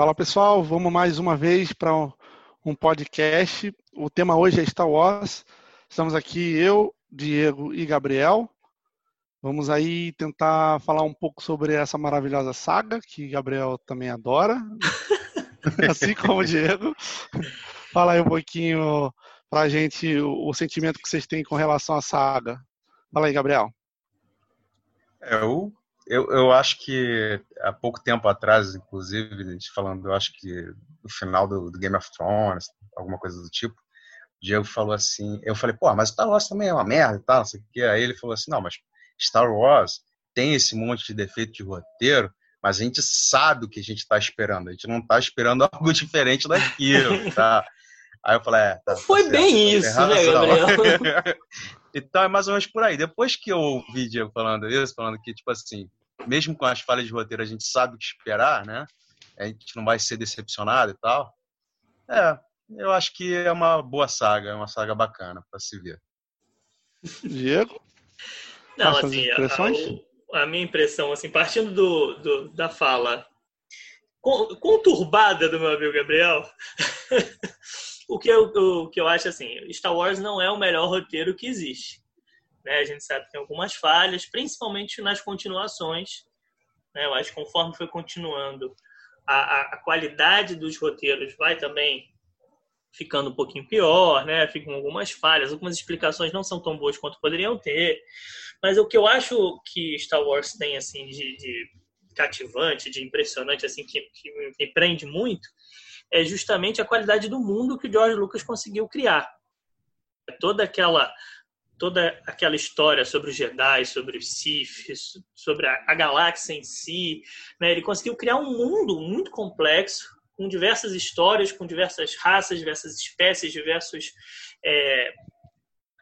Fala pessoal, vamos mais uma vez para um podcast. O tema hoje é Star Wars. Estamos aqui eu, Diego e Gabriel. Vamos aí tentar falar um pouco sobre essa maravilhosa saga que Gabriel também adora, assim como o Diego. Fala aí um pouquinho para a gente o, sentimento que vocês têm com relação à saga. Fala aí, Gabriel. Eu, eu, eu acho que há pouco tempo atrás, inclusive, a gente falando, eu acho que no final do, do Game of Thrones, alguma coisa do tipo, o Diego falou assim, eu falei, pô, mas Star Wars também é uma merda e tal, não sei o que. Aí ele falou assim, não, mas Star Wars tem esse monte de defeito de roteiro, mas a gente sabe o que a gente está esperando. A gente não está esperando algo diferente daquilo, tá? Aí eu falei, é, tá, tá Foi bem tá isso, né, Gabriel? então é mais ou menos por aí. Depois que eu ouvi Diego falando isso, falando que, tipo assim, mesmo com as falhas de roteiro, a gente sabe o que esperar, né? A gente não vai ser decepcionado e tal. É, eu acho que é uma boa saga, é uma saga bacana para se ver. Diego? Não, assim, a, a, minha impressão, assim, partindo do, do da fala conturbada do meu amigo Gabriel, o, que eu, o que eu acho assim, Star Wars não é o melhor roteiro que existe. Né? A gente sabe que tem algumas falhas, principalmente nas continuações. Né? Eu acho que conforme foi continuando, a, a, a qualidade dos roteiros vai também ficando um pouquinho pior, né? Ficam algumas falhas, algumas explicações não são tão boas quanto poderiam ter. Mas o que eu acho que Star Wars tem assim de, de cativante, de impressionante, assim que, que me prende muito, é justamente a qualidade do mundo que o George Lucas conseguiu criar. Toda aquela toda aquela história sobre os Jedi, sobre os Sith, sobre a, a galáxia em si, né? Ele conseguiu criar um mundo muito complexo, com diversas histórias, com diversas raças, diversas espécies, diversos é,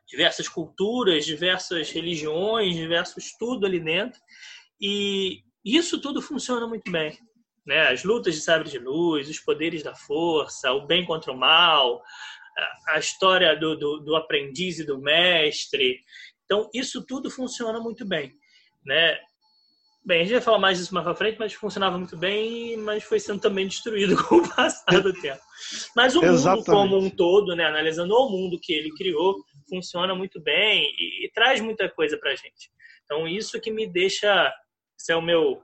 diversas culturas, diversas religiões, diversos tudo ali dentro. E isso tudo funciona muito bem. Né? As lutas de sabre de luz, os poderes da força, o bem contra o mal, a história do, do, do aprendiz e do mestre. Então, isso tudo funciona muito bem. Né? Bem, a gente vai falar mais disso mais pra frente, mas funcionava muito bem, mas foi sendo também destruído com o passar do tempo. Mas o mundo como um todo, né, analisando o mundo que ele criou, funciona muito bem e, e traz muita coisa pra gente. Então, isso que me deixa, esse é o meu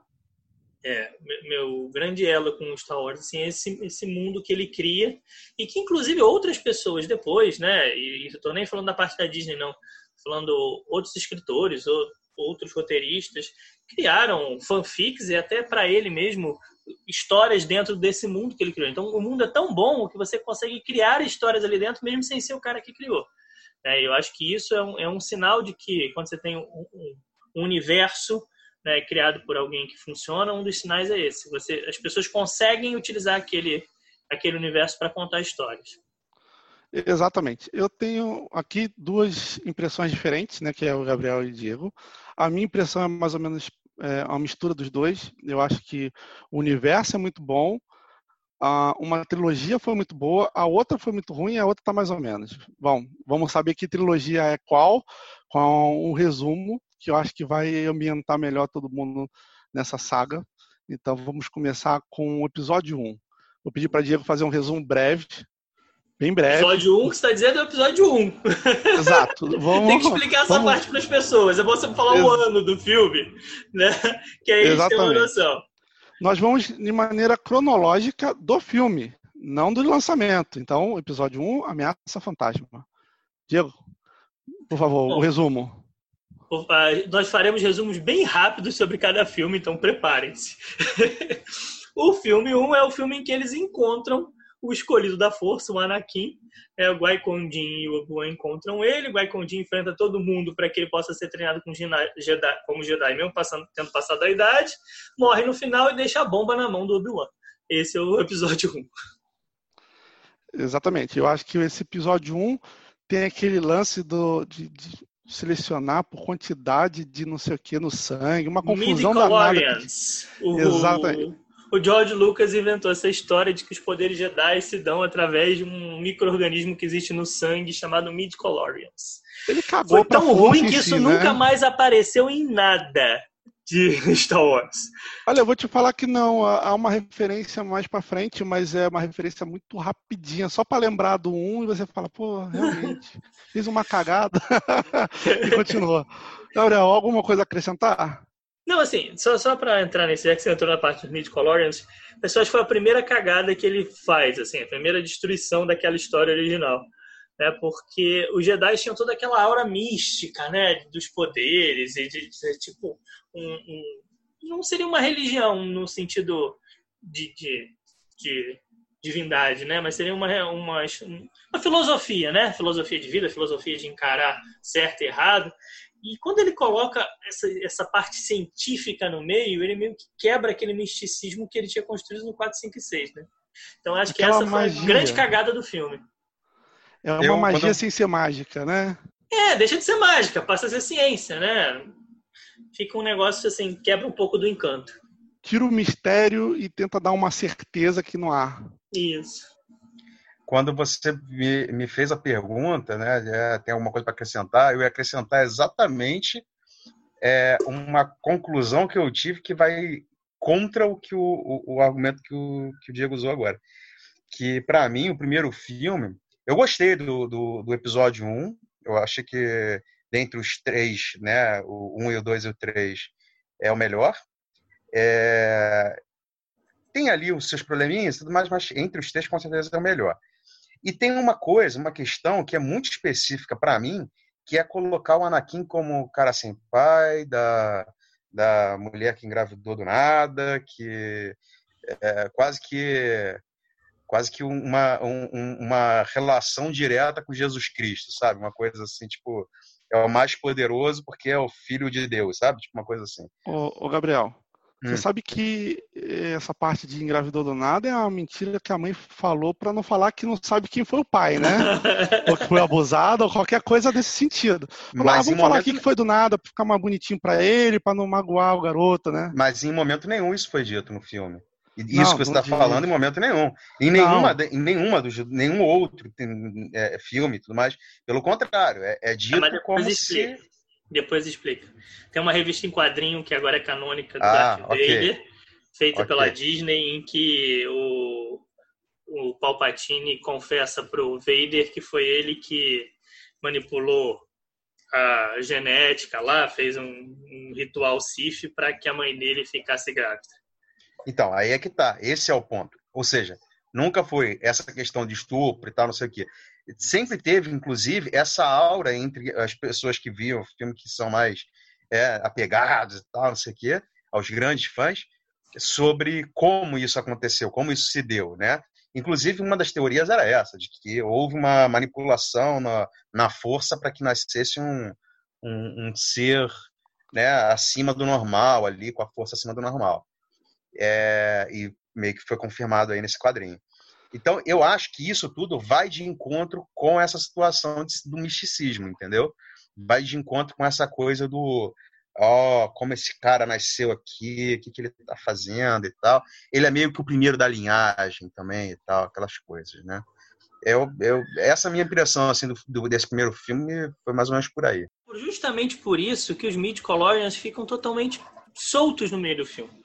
é, meu grande elo com Star Wars, assim, é esse, esse mundo que ele cria e que, inclusive, outras pessoas depois, né, e estou nem falando da parte da Disney, não, falando outros escritores ou outros roteiristas criaram fanfics e até para ele mesmo histórias dentro desse mundo que ele criou. Então, o mundo é tão bom que você consegue criar histórias ali dentro mesmo sem ser o cara que criou. É, eu acho que isso é um, é um sinal de que quando você tem um, um universo né, criado por alguém que funciona, um dos sinais é esse. Você, as pessoas conseguem utilizar aquele, aquele universo para contar histórias. Exatamente. Eu tenho aqui duas impressões diferentes, né, que é o Gabriel e o Diego. A minha impressão é mais ou menos é, uma mistura dos dois. Eu acho que o universo é muito bom, uma trilogia foi muito boa, a outra foi muito ruim, a outra está mais ou menos. Bom, vamos saber que trilogia é qual, com um resumo que eu acho que vai ambientar melhor todo mundo nessa saga. Então vamos começar com o episódio 1. Vou pedir para Diego fazer um resumo breve, bem breve. Episódio 1 que você está dizendo é o episódio 1. Exato. Vamos, Tem que explicar essa vamos... parte para as pessoas. É bom você falar Ex... o ano do filme, né? Que aí eles têm uma noção. Nós vamos de maneira cronológica do filme, não do lançamento. Então, episódio 1, Ameaça Fantasma. Diego, por favor, bom, o resumo. Nós faremos resumos bem rápidos sobre cada filme, então preparem-se. o filme 1 um é o filme em que eles encontram o escolhido da força, o Anakin. É, o Qui-Gon e o Obi-Wan encontram ele. O Qui-Gon enfrenta todo mundo para que ele possa ser treinado como Jedi, como Jedi mesmo passando, tendo passado a idade. Morre no final e deixa a bomba na mão do Obi-Wan. Esse é o episódio 1. Exatamente. Eu acho que esse episódio 1 tem aquele lance do, de, de selecionar por quantidade de não sei o que no sangue, uma confusão danada. O, Exatamente. O George Lucas inventou essa história de que os poderes Jedi se dão através de um microorganismo que existe no sangue chamado midi-chlorians. Ele cagou Foi tão ruim que isso si, né? nunca mais apareceu em nada. de Star Wars. Olha, eu vou te falar que não, há uma referência mais para frente, mas é uma referência muito rapidinha, só para lembrar do 1 e você fala, pô, realmente, fiz uma cagada e continua. Gabriel, alguma coisa a acrescentar? Não, assim, só, só para entrar nesse, já que você entrou na parte dos midi-chlorians, pessoal, foi a primeira cagada que ele faz, assim, a primeira destruição daquela história original. Né, porque os Jedi tinham toda aquela aura mística, né, dos poderes e de, de tipo um, um, não seria uma religião no sentido de, de, de divindade, né, mas seria uma, uma, uma filosofia, né, filosofia de vida, filosofia de encarar certo e errado. E quando ele coloca essa, essa parte científica no meio, ele meio que quebra aquele misticismo que ele tinha construído no 4, 5 e 6, né? Então acho Aquela que essa magia. foi a grande cagada do filme. É uma eu, magia quando... sem ser mágica, né? É, deixa de ser mágica, passa a ser ciência, né? Fica um negócio assim, quebra um pouco do encanto. Tira o mistério e tenta dar uma certeza que não há. Isso quando você me, me fez a pergunta, né, é, tem alguma coisa para acrescentar, eu ia acrescentar exatamente é, uma conclusão que eu tive que vai contra o que o, o, o argumento que o, que o Diego usou agora. Que, para mim, o primeiro filme, eu gostei do, do, do, episódio 1, eu achei que dentre os três, né, o 1 e o 2 e o 3, é o melhor. É, tem ali os seus probleminhas, tudo mais, mas entre os três, com certeza, é o melhor. E tem uma coisa, uma questão que é muito específica para mim, que é colocar o Anakin como cara sem pai, da, da mulher que engravidou do nada, que é, quase que quase que uma, um, uma relação direta com Jesus Cristo, sabe? Uma coisa assim, tipo, é o mais poderoso porque é o filho de Deus, sabe? Tipo uma coisa assim. Ô, ô Gabriel, você hum. sabe que eh, essa parte de engravidou do nada é uma mentira que a mãe falou para não falar que não sabe quem foi o pai, né? ou que foi abusado, ou qualquer coisa desse sentido. Mas ah, vamos falar aqui que foi do nada, para ficar mais bonitinho para ele, para não magoar o garoto, né? Mas em momento nenhum isso foi dito no filme. Isso não, que você está falando em momento nenhum. Em nenhuma, em nenhuma dos, nenhum outro é, filme e tudo mais. Pelo contrário, é, é dito como se depois explica. Tem uma revista em quadrinho que agora é canônica do ah, Darth okay. Vader, feita okay. pela Disney, em que o, o Palpatine confessa pro Vader que foi ele que manipulou a genética lá, fez um, um ritual Sith para que a mãe dele ficasse grávida. Então, aí é que tá. Esse é o ponto. Ou seja, nunca foi essa questão de estupro e tal, não sei o quê sempre teve, inclusive, essa aura entre as pessoas que viam o filme, que são mais é, apegados e tal, não sei o quê, aos grandes fãs, sobre como isso aconteceu, como isso se deu, né? Inclusive, uma das teorias era essa, de que houve uma manipulação na, na força para que nascesse um, um, um, ser né, acima do normal, ali, com a força acima do normal. É, e meio que foi confirmado aí nesse quadrinho. Então, eu acho que isso tudo vai de encontro com essa situação do misticismo, entendeu? Vai de encontro com essa coisa do ó, oh, como esse cara nasceu aqui, o que, que ele está fazendo e tal. Ele é meio que o primeiro da linhagem também e tal, aquelas coisas, né? Eu, eu, essa minha impressão assim, do, do, desse primeiro filme foi mais ou menos por aí. Justamente por isso que os mid-chlorians ficam totalmente soltos no meio do filme.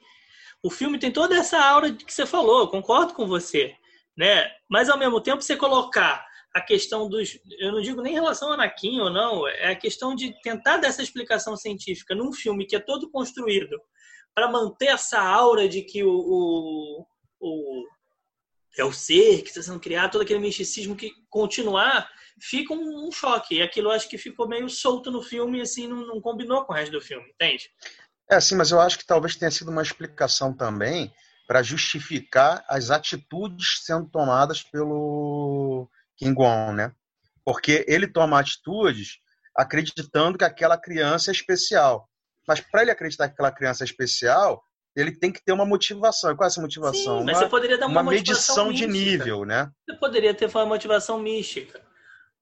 O filme tem toda essa aura que você falou, concordo com você né? Mas ao mesmo tempo você colocar a questão dos, eu não digo nem em relação ao Anakin ou não, é a questão de tentar dessa explicação científica num filme que é todo construído para manter essa aura de que o, o, o é o ser que está sendo criado, todo aquele misticismo que continuar, fica um, um, choque. E aquilo acho que ficou meio solto no filme e assim não, não combinou com o resto do filme, entende? É, sim, mas eu acho que talvez tenha sido uma explicação também para justificar as atitudes sendo tomadas pelo King Wong, né? Porque ele toma atitudes acreditando que aquela criança é especial. Mas para ele acreditar que aquela criança é especial, ele tem que ter uma motivação. E qual é essa motivação? Sim, mas uma, você poderia dar uma, uma medição mística. de nível, né? Você poderia ter uma motivação mística.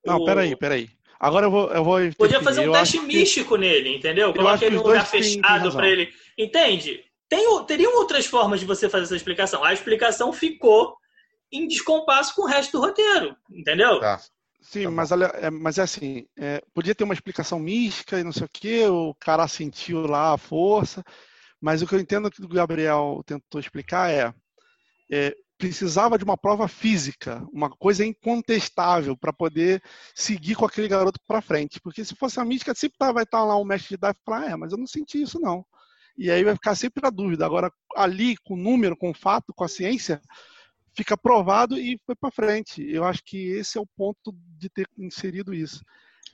Não, o... peraí, peraí. Agora eu vou. Eu vou Podia fazer um eu teste místico que... nele, entendeu? Coloca ele num lugar fechado para ele. Entende? Tem, teriam outras formas de você fazer essa explicação. A explicação ficou em descompasso com o resto do roteiro, entendeu? Tá. Sim, tá mas, é, mas é assim, é, podia ter uma explicação mística e não sei o que, o cara sentiu lá a força, Mas o que eu entendo que o Gabriel tentou explicar é, é precisava de uma prova física, uma coisa incontestável para poder seguir com aquele garoto para frente. Porque se fosse a mística, sempre tá, vai estar tá lá um mestre de Jedi e falar, é, mas eu não senti isso não. E aí vai ficar sempre a dúvida. Agora, ali, com o número, com o fato, com a ciência, fica provado e foi para frente. Eu acho que esse é o ponto de ter inserido isso.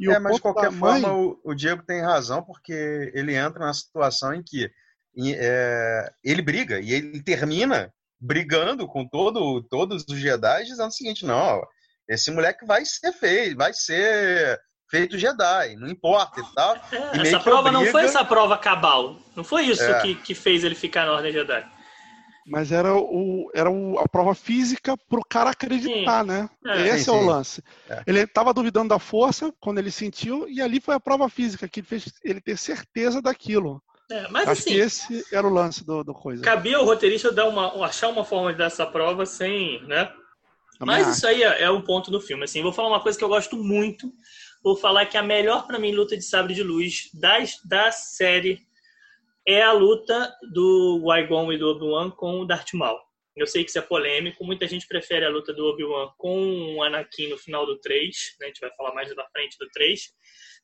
E é, mas de qualquer mãe... forma, o, o, Diego tem razão, porque ele entra na situação em que é, ele briga e ele termina brigando com todo, todos os Jedi, dizendo o seguinte: não, esse moleque vai ser feito, vai ser feito Jedi, não importa e tal. E essa prova obriga... não foi essa prova cabal, não foi isso é. que, que fez ele ficar na Ordem Jedi. Mas era, o, era o, a prova física para o cara acreditar, sim. né? É. Esse sim, é o lance. É. Ele estava duvidando da força quando ele sentiu, e ali foi a prova física que fez ele ter certeza daquilo. É, mas Acho assim, que esse era o lance do, do coisa. Cabia o roteirista dar uma, achar uma forma de dar essa prova sem, né? Mas isso aí é, é um ponto do filme. Assim, vou falar uma coisa que eu gosto muito. Vou falar que a melhor para mim luta de sabre de luz das, da série é a luta do Qui-Gon e do Obi-Wan com o Darth Maul. Eu sei que isso é polêmico, muita gente prefere a luta do Obi-Wan com o Anakin no final do 3, né? a gente vai falar mais da frente do 3,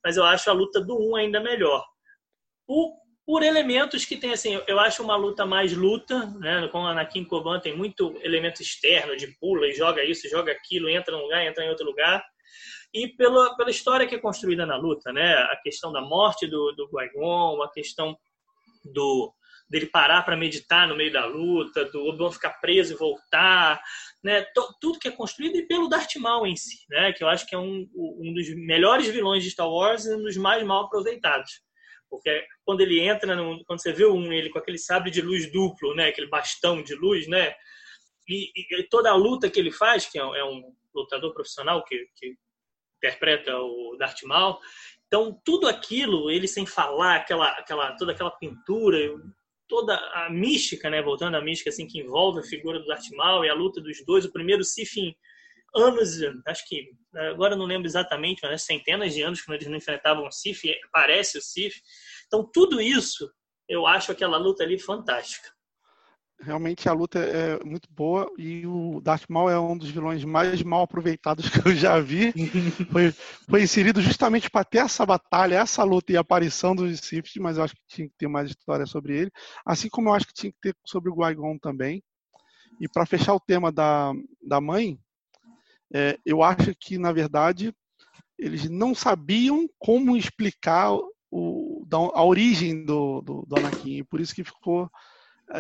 mas eu acho a luta do 1 ainda melhor. Por, por elementos que tem, assim, eu acho uma luta mais luta, né? Com o Anakin Koban tem muito elemento externo, de pula e joga isso, joga aquilo, entra num lugar, entra em outro lugar. E pela, pela história que é construída na luta, né? A questão da morte do, do Qui-Gon, a questão do dele parar para meditar no meio da luta, do Obi-Wan ficar preso e voltar, né? tudo que é construído e pelo Darth Maul em si, né? Que eu acho que é um, um dos melhores vilões de Star Wars e um dos mais mal aproveitados. Porque quando ele entra, no, quando você vê um, ele com aquele sabre de luz duplo, né? Aquele bastão de luz, né? E, e toda a luta que ele faz, que é, é um lutador profissional que, que interpreta o Darth Maul, então, tudo aquilo, ele sem falar, aquela, aquela, toda aquela pintura, toda a mística, né, voltando à mística assim, que envolve a figura do Darth Maul e a luta dos dois, o primeiro em anos, acho que, agora não lembro exatamente, mas centenas de anos quando eles não enfrentavam o Sith, parece o Sith. Então, tudo isso, eu acho aquela luta ali fantástica realmente a luta é muito boa e o Darth Maul é um dos vilões mais mal aproveitados que eu já vi. foi, foi inserido justamente para ter essa batalha, essa luta e a aparição dos Sith, mas eu acho que tinha que ter mais história sobre ele. Assim como eu acho que tinha que ter sobre o Qui-Gon também. E para fechar o tema da, da mãe, é, eu acho que, na verdade, eles não sabiam como explicar o, a origem do, do, do Anakin, por isso que ficou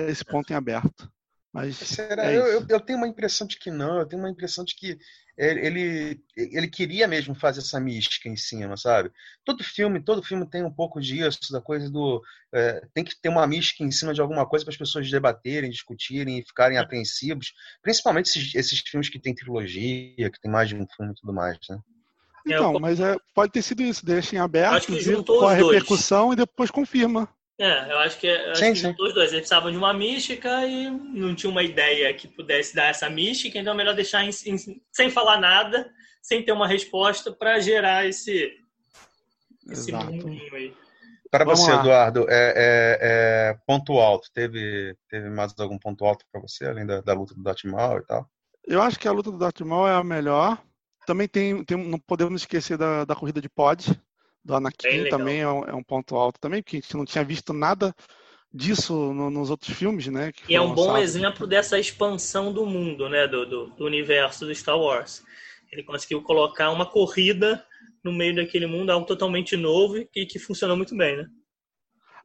esse ponto em aberto. Mas Será? É eu, eu, eu, tenho uma impressão de que não, eu tenho uma impressão de que ele, ele queria mesmo fazer essa mística em cima, sabe? Todo filme, todo filme tem um pouco disso, da coisa do. É, tem que ter uma mística em cima de alguma coisa para as pessoas debaterem, discutirem e ficarem é. apreensivos. Principalmente esses, esses filmes que tem trilogia, que tem mais de um filme e tudo mais, né? Então, mas é, pode ter sido isso, deixa em aberto, com a repercussão dois. e depois confirma. É, eu acho que, eu acho sim, que sim. os dois. Eles precisavam de uma mística e não tinha uma ideia que pudesse dar essa mística, então é melhor deixar em, em, sem falar nada, sem ter uma resposta para gerar esse, esse mundinho aí. Para você, lá. Eduardo, é, é, é, ponto alto. Teve, teve mais algum ponto alto para você, além da, da luta do Dartmal e tal? Eu acho que a luta do Dartmal é a melhor. Também tem, tem não podemos esquecer da, da corrida de pod, do Anakin também é um, é um, ponto alto também, porque a gente não tinha visto nada disso no, nos outros filmes, né? e é um bom exemplo dessa expansão do mundo, né? Do, do, do, universo do Star Wars. Ele conseguiu colocar uma corrida no meio daquele mundo, algo totalmente novo e que funcionou muito bem, né?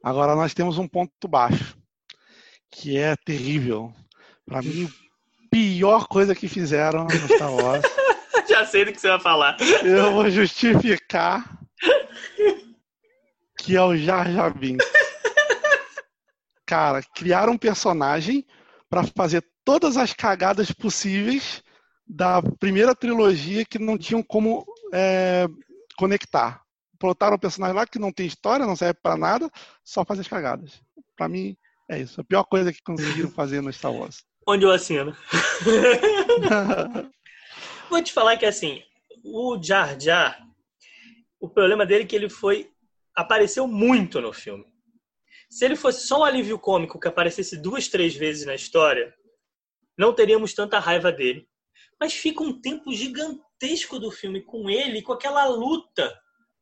Agora nós temos um ponto baixo, que é terrível. Para mim, pior coisa que fizeram no Star Wars. Já sei do que você vai falar. Eu vou justificar que é o Jar Jar. Cara, criaram um personagem para fazer todas as cagadas possíveis da primeira trilogia que não tinham como é, conectar. Botaram um personagem lá que não tem história, não serve para nada, só faz as cagadas. Para mim, é isso. A pior coisa que conseguiram fazer no Star Wars. Onde eu assino. Vou te falar que assim, o Jar Jar, o problema dele é que ele foi apareceu muito no filme. Se ele fosse só um alívio cômico que aparecesse duas, três vezes na história, não teríamos tanta raiva dele. Mas fica um tempo gigantesco do filme com ele, com aquela luta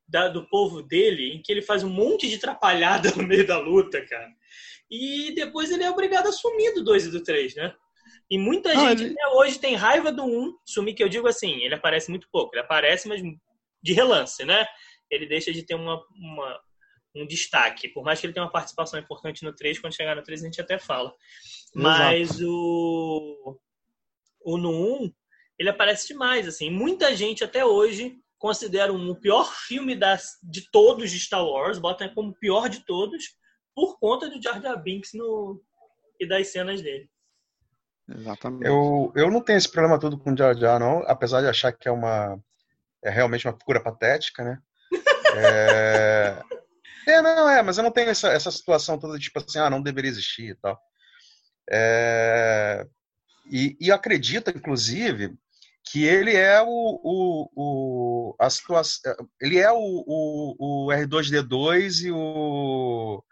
da, do povo dele, em que ele faz um monte de atrapalhada no meio da luta, cara. E depois ele é obrigado a sumir do 2 e do 3, né? E muita gente ele... até hoje tem raiva do 1, um, sumir que eu digo assim, ele aparece muito pouco. Ele aparece, mas de relance, né? Ele deixa de ter uma, uma um destaque. Por mais que ele tenha uma participação importante no 3, quando chegar no 3 a gente até fala. Mas o, o no 1, ele aparece demais. assim. Muita gente até hoje considera um, o pior filme das, de todos de Star Wars, bota como o pior de todos, por conta do Jar Jar Binks no, e das cenas dele. Exatamente. Eu, eu não tenho esse problema todo com o Jar Jar, não, apesar de achar que é uma é realmente uma figura patética, né? É... é, não, é, mas eu não tenho essa, essa situação toda, tipo assim, ah, não deveria existir e tal. É... E, e acredito, inclusive, que ele é o, o, o a situação, ele é o, o, o R2D2 e o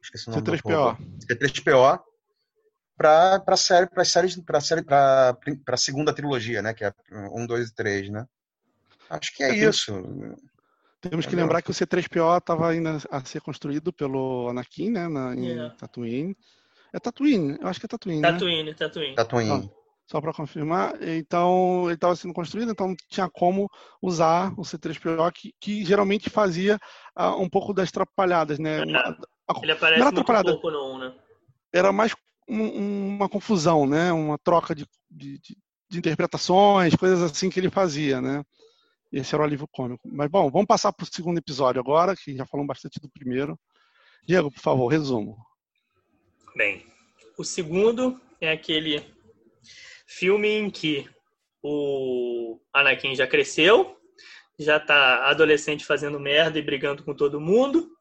esqueci o nome C3PO. C3PO para para série para série para série para para segunda trilogia, né, que é 1, 2 e 3, né? Acho que é, é isso. Temos que lembrar que o C3PO estava ainda a ser construído pelo Anakin, né, na, em yeah. Tatooine. É Tatooine, eu acho que é Tatooine. Tatooine, né? Tatooine. Tatooine. Então, só para confirmar. Então, ele estava sendo construído, então não tinha como usar o C3PO, que, que geralmente fazia uh, um pouco das atrapalhadas, né? É. ele aparece muito pouco no 1, né? Era mais um, uma confusão, né? Uma troca de, de, de, interpretações, coisas assim que ele fazia, né? Esse era o alívio cômico. Mas, bom, vamos passar para o segundo episódio agora, que já falamos bastante do primeiro. Diego, por favor, resumo. Bem, o segundo é aquele filme em que o Anakin já cresceu, já tá adolescente fazendo merda e brigando com todo mundo,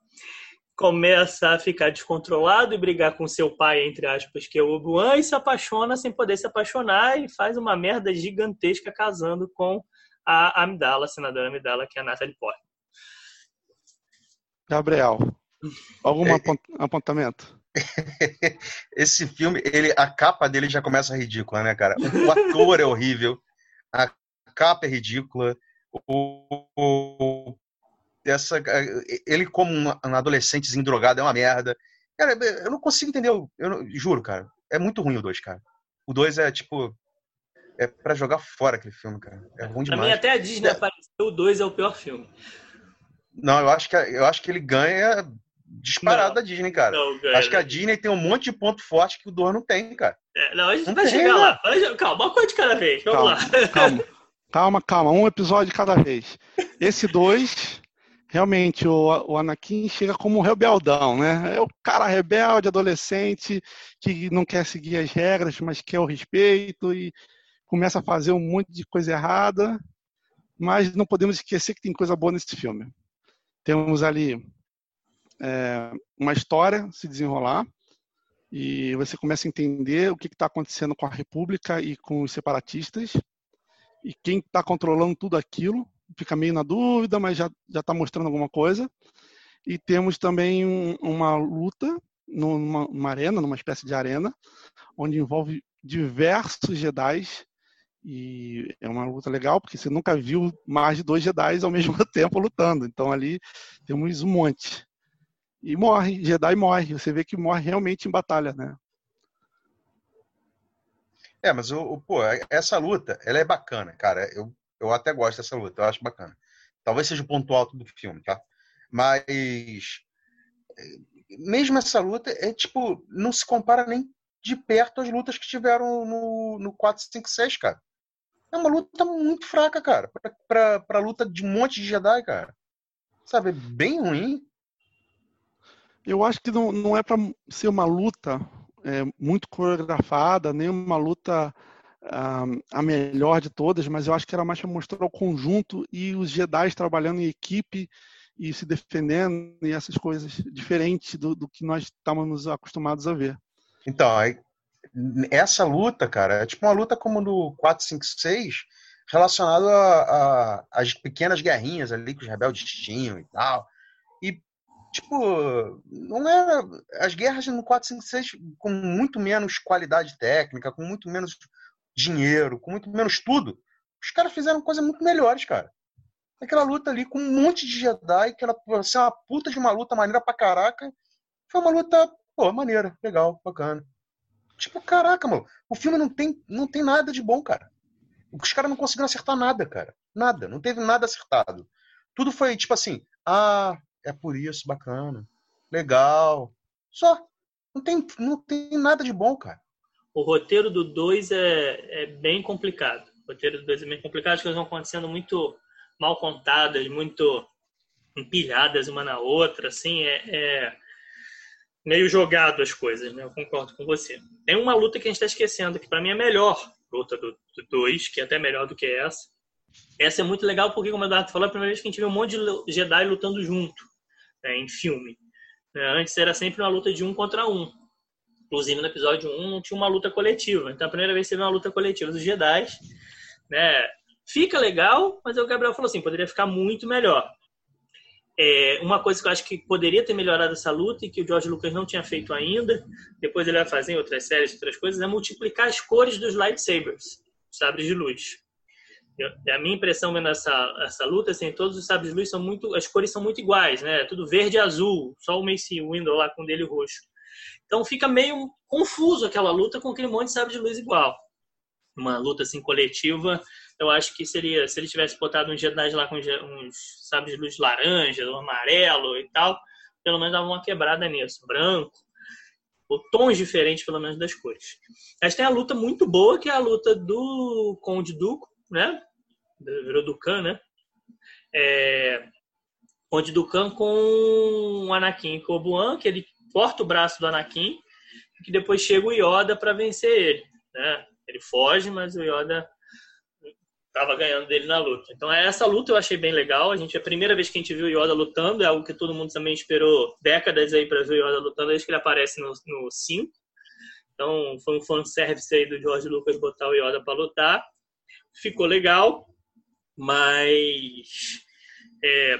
começa a ficar descontrolado e brigar com seu pai, entre aspas, que é o Obi-Wan, e se apaixona sem poder se apaixonar e faz uma merda gigantesca casando com a Amidala, a senadora Amidala, que é a Natalie Portman. Gabriel, algum é, apontamento? Esse filme, ele, a capa dele já começa ridícula, né, cara? O ator é horrível, a capa é ridícula, o, o essa, ele como um, um adolescentezinho drogado é uma merda. Cara, eu não consigo entender, eu, eu juro, cara, é muito ruim o 2, cara. O 2 é tipo é para jogar fora aquele filme, cara. É ruim demais. Pra mim até a Disney é. apareceu, o 2 é o pior filme. Não, eu acho que eu acho que ele ganha disparado não, da Disney, cara. Não, Acho que a Disney tem um monte de ponto forte que o Dor não tem, cara. É, não, a gente não vai tem, chegar né? lá. Calma, uma coisa de cada vez. Vamos calma, lá. Calma, calma, calma. Um episódio de cada vez. Esse dois, realmente, o, o Anakin chega como um rebeldão, né? É o cara rebelde, adolescente, que não quer seguir as regras, mas quer o respeito e começa a fazer um monte de coisa errada. Mas não podemos esquecer que tem coisa boa nesse filme. Temos ali é, uma história se desenrolar e você começa a entender o que está acontecendo com a República e com os separatistas e quem está controlando tudo aquilo. Fica meio na dúvida, mas já já está mostrando alguma coisa. E temos também um, uma luta numa, numa, arena, numa espécie de arena, onde envolve diversos Jedi e é uma luta legal porque você nunca viu mais de dois Jedi ao mesmo tempo lutando. Então ali temos um monte e morre, Jedi morre. Você vê que morre realmente em batalha, né? É, mas o, o pô, essa luta, ela é bacana, cara. Eu, eu até gosto dessa luta, eu acho bacana. Talvez seja o ponto alto do filme, tá? Mas mesmo essa luta é tipo, não se compara nem de perto às lutas que tiveram no, no 456, cara. É uma luta muito fraca, cara. Pra, pra, pra luta de um monte de Jedi, cara. Sabe, bem ruim. Eu acho que não, não é para ser uma luta é, muito coreografada, nem uma luta a melhor de todas, mas eu acho que era mais para mostrar o conjunto e os Jedi trabalhando em equipe e se defendendo e essas coisas diferentes do, do que nós estávamos acostumados a ver. Então, essa luta, cara, é tipo uma luta como no 456, relacionado às pequenas guerrinhas ali que os rebeldes tinham e tal. tipo, não era. As guerras no 456 com muito menos qualidade técnica, com muito menos dinheiro, com muito menos tudo. Os caras fizeram coisas muito melhores, cara. Aquela luta ali com um monte de Jedi, que era assim, uma puta de uma luta maneira pra caraca. Foi uma luta, pô, maneira, legal, bacana. Tipo, caraca, mano, o filme não tem, não tem nada de bom, cara. Os caras não conseguiram acertar nada, cara. Nada, não teve nada acertado. Tudo foi tipo assim, ah, é por isso, bacana, legal. Só. Não tem, não tem nada de bom, cara. O roteiro do 2 é, é bem complicado. O roteiro do 2 é bem complicado, as coisas vão acontecendo muito mal contadas, muito empilhadas uma na outra, assim, é, é meio jogado as coisas, né? Eu concordo com você. Tem uma luta que a gente está esquecendo, que para mim é melhor luta do 2, que é até melhor do que essa. Essa é muito legal porque, como o Eduardo falou, é a primeira vez que a gente vê um monte de Jedi lutando junto né, em filme. Né? Antes era sempre uma luta de um contra um. Inclusive no episódio 1 não tinha uma luta coletiva. Então a primeira vez você vê uma luta coletiva dos Jedi, né? Fica legal, mas o Gabriel falou assim, poderia ficar muito melhor. É, uma coisa que eu acho que poderia ter melhorado essa luta e que o George Lucas não tinha feito ainda, depois ele vai fazer em outras séries, outras coisas, é multiplicar as cores dos lightsabers, sabres de luz. Eu, a minha impressão vendo essa, essa luta, assim, todos os sabres de luz são muito, as cores são muito iguais, né? Tudo verde e azul, só o Mace Window lá com dele roxo. Então fica meio confuso aquela luta com aquele monte de sabre de luz igual. Uma luta assim coletiva eu acho que seria, se ele tivesse botado uns Jedi lá com uns sabres de luz laranja, ou amarelo e tal, pelo menos dava uma quebrada nisso, branco, ou tons diferentes, pelo menos, das cores. Mas tem a luta muito boa, que é a luta do Conde Duco, né? Virou Ducan, né? É... Conde Ducan com o Anakin Obi-Wan, que ele corta o braço do Anakin, que depois chega o Yoda para vencer ele, né? Ele foge, mas o Yoda estava ganhando dele na luta. Então essa luta eu achei bem legal. A gente é a primeira vez que a gente viu o Yoda lutando, é algo que todo mundo também esperou décadas aí para ver o Yoda lutando, desde que ele aparece no, no 5. Então foi um fanservice aí do George Lucas botar o Yoda para lutar. Ficou legal, mas é,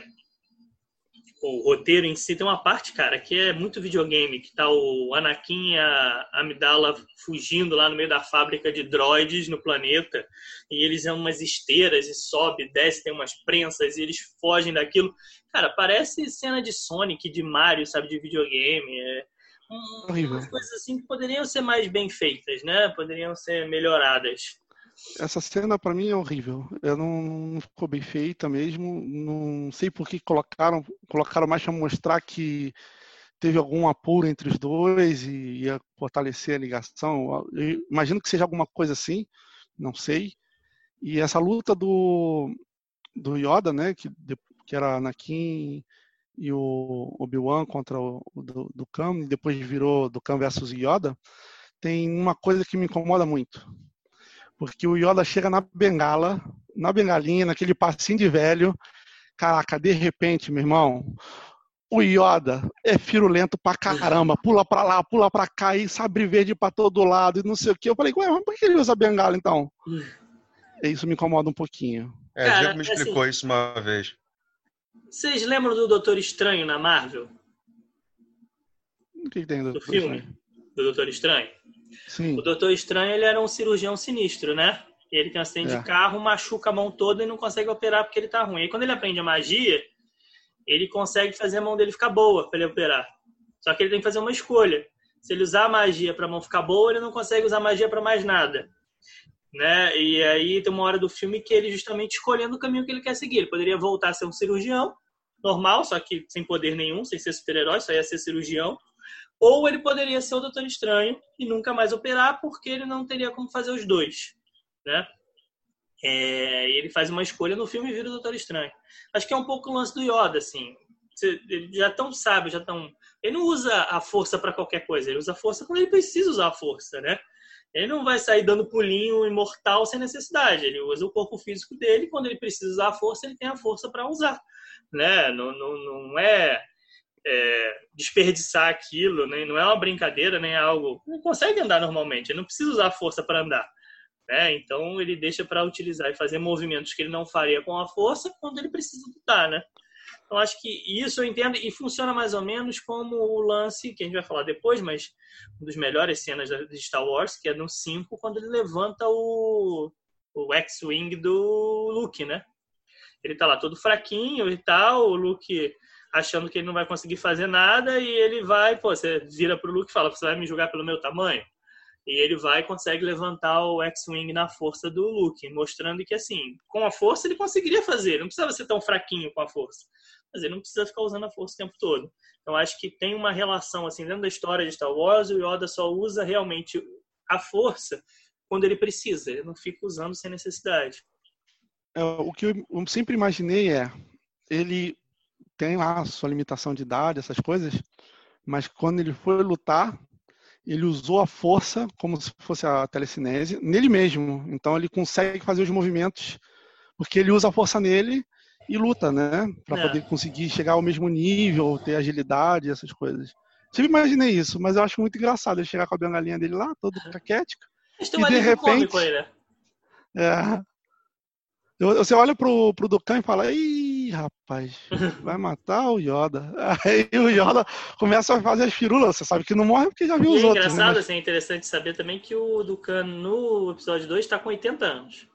o roteiro em si tem uma parte, cara, que é muito videogame, que tá o Anakin e a Amidala fugindo lá no meio da fábrica de droids no planeta, e eles são umas esteiras e sobe, desce, tem umas prensas e eles fogem daquilo. Cara, parece cena de Sonic, de Mario, sabe, de videogame. É umas coisas assim que poderiam ser mais bem feitas, né? Poderiam ser melhoradas. Essa cena para mim é horrível. Ela não, não, ficou bem feita mesmo. Não sei por que colocaram, colocaram mais para mostrar que teve algum apuro entre os dois e ia fortalecer a ligação. Eu imagino que seja alguma coisa assim, não sei. E essa luta do, do Yoda, né, que, que era Anakin e o Obi-Wan contra o, do, do e depois virou do Khan versus Yoda, tem uma coisa que me incomoda muito porque o Yoda chega na bengala, na bengalinha, naquele passinho de velho. Caraca, de repente, meu irmão, o Yoda é firulento pra caramba, pula pra lá, pula pra cá e sabre verde pra todo lado e não sei o que. Eu falei, ué, mas por que ele usa bengala então? E isso me incomoda um pouquinho. É, Cara, Diego me explicou assim, isso uma vez. Vocês lembram do Doutor Estranho na Marvel? O que, que tem do, do filme? Estranho? Do Doutor Estranho? Sim. O Doutor Estranho ele era um cirurgião sinistro, né? Ele tem um acidente é. de carro, machuca a mão toda e não consegue operar porque ele tá ruim. E quando ele aprende a magia, ele consegue fazer a mão dele ficar boa para ele operar. Só que ele tem que fazer uma escolha. Se ele usar a magia para a mão ficar boa, ele não consegue usar magia para mais nada. Né? E aí tem uma hora do filme que ele justamente escolhendo o caminho que ele quer seguir. Ele poderia voltar a ser um cirurgião normal, só que sem poder nenhum, sem ser super-herói, só ia ser cirurgião. Ou ele poderia ser o Doutor Estranho e nunca mais operar, porque ele não teria como fazer os dois, né? É, ele faz uma escolha no filme e vira o Doutor Estranho. Acho que é um pouco o lance do Yoda, assim. Ele já tão sábio, já tão. Ele não usa a força para qualquer coisa, ele usa a força quando ele precisa usar a força, né? Ele não vai sair dando pulinho imortal sem necessidade. Ele usa o corpo físico dele, quando ele precisa usar a força, ele tem a força para usar, né? Não, não, não é é, desperdiçar aquilo, né? não é uma brincadeira, nem é algo. Não consegue andar normalmente, ele não precisa usar força para andar. Né? Então ele deixa para utilizar e fazer movimentos que ele não faria com a força quando ele precisa lutar, né? Então, acho que isso eu entendo e funciona mais ou menos como o lance que a gente vai falar depois, mas uma das melhores cenas de Star Wars, que é no 5, quando ele levanta o, o X-Wing do Luke, né? Ele tá lá todo fraquinho e tal, o Luke achando que ele não vai conseguir fazer nada e ele vai, pô, você vira pro Luke e fala, você vai me julgar pelo meu tamanho? E ele vai e consegue levantar o X-Wing na força do Luke, mostrando que, assim, com a força ele conseguiria fazer. Não precisava ser tão fraquinho com a força. Mas ele não precisa ficar usando a força o tempo todo. Então, acho que tem uma relação, assim, dentro da história de Star Wars, o Yoda só usa realmente a força quando ele precisa. Ele não fica usando sem necessidade. É, o que eu sempre imaginei é, ele tem lá a sua limitação de idade, essas coisas, mas quando ele foi lutar, ele usou a força como se fosse a telecinese nele mesmo. Então ele consegue fazer os movimentos porque ele usa a força nele e luta, né? Para é. poder conseguir chegar ao mesmo nível, ter agilidade, essas coisas. Sempre imaginei isso, mas eu acho muito engraçado ele chegar com a bengalinha dele lá, todo caquético. e de repente, né? é, você olha pro, pro Dukan e fala, ih, rapaz, vai matar o Yoda. Aí o Yoda começa a fazer as firulas, você sabe que não morre porque já viu e os é outros. É engraçado, né? assim, é interessante saber também que o Dukan no episódio 2 está com 80 anos.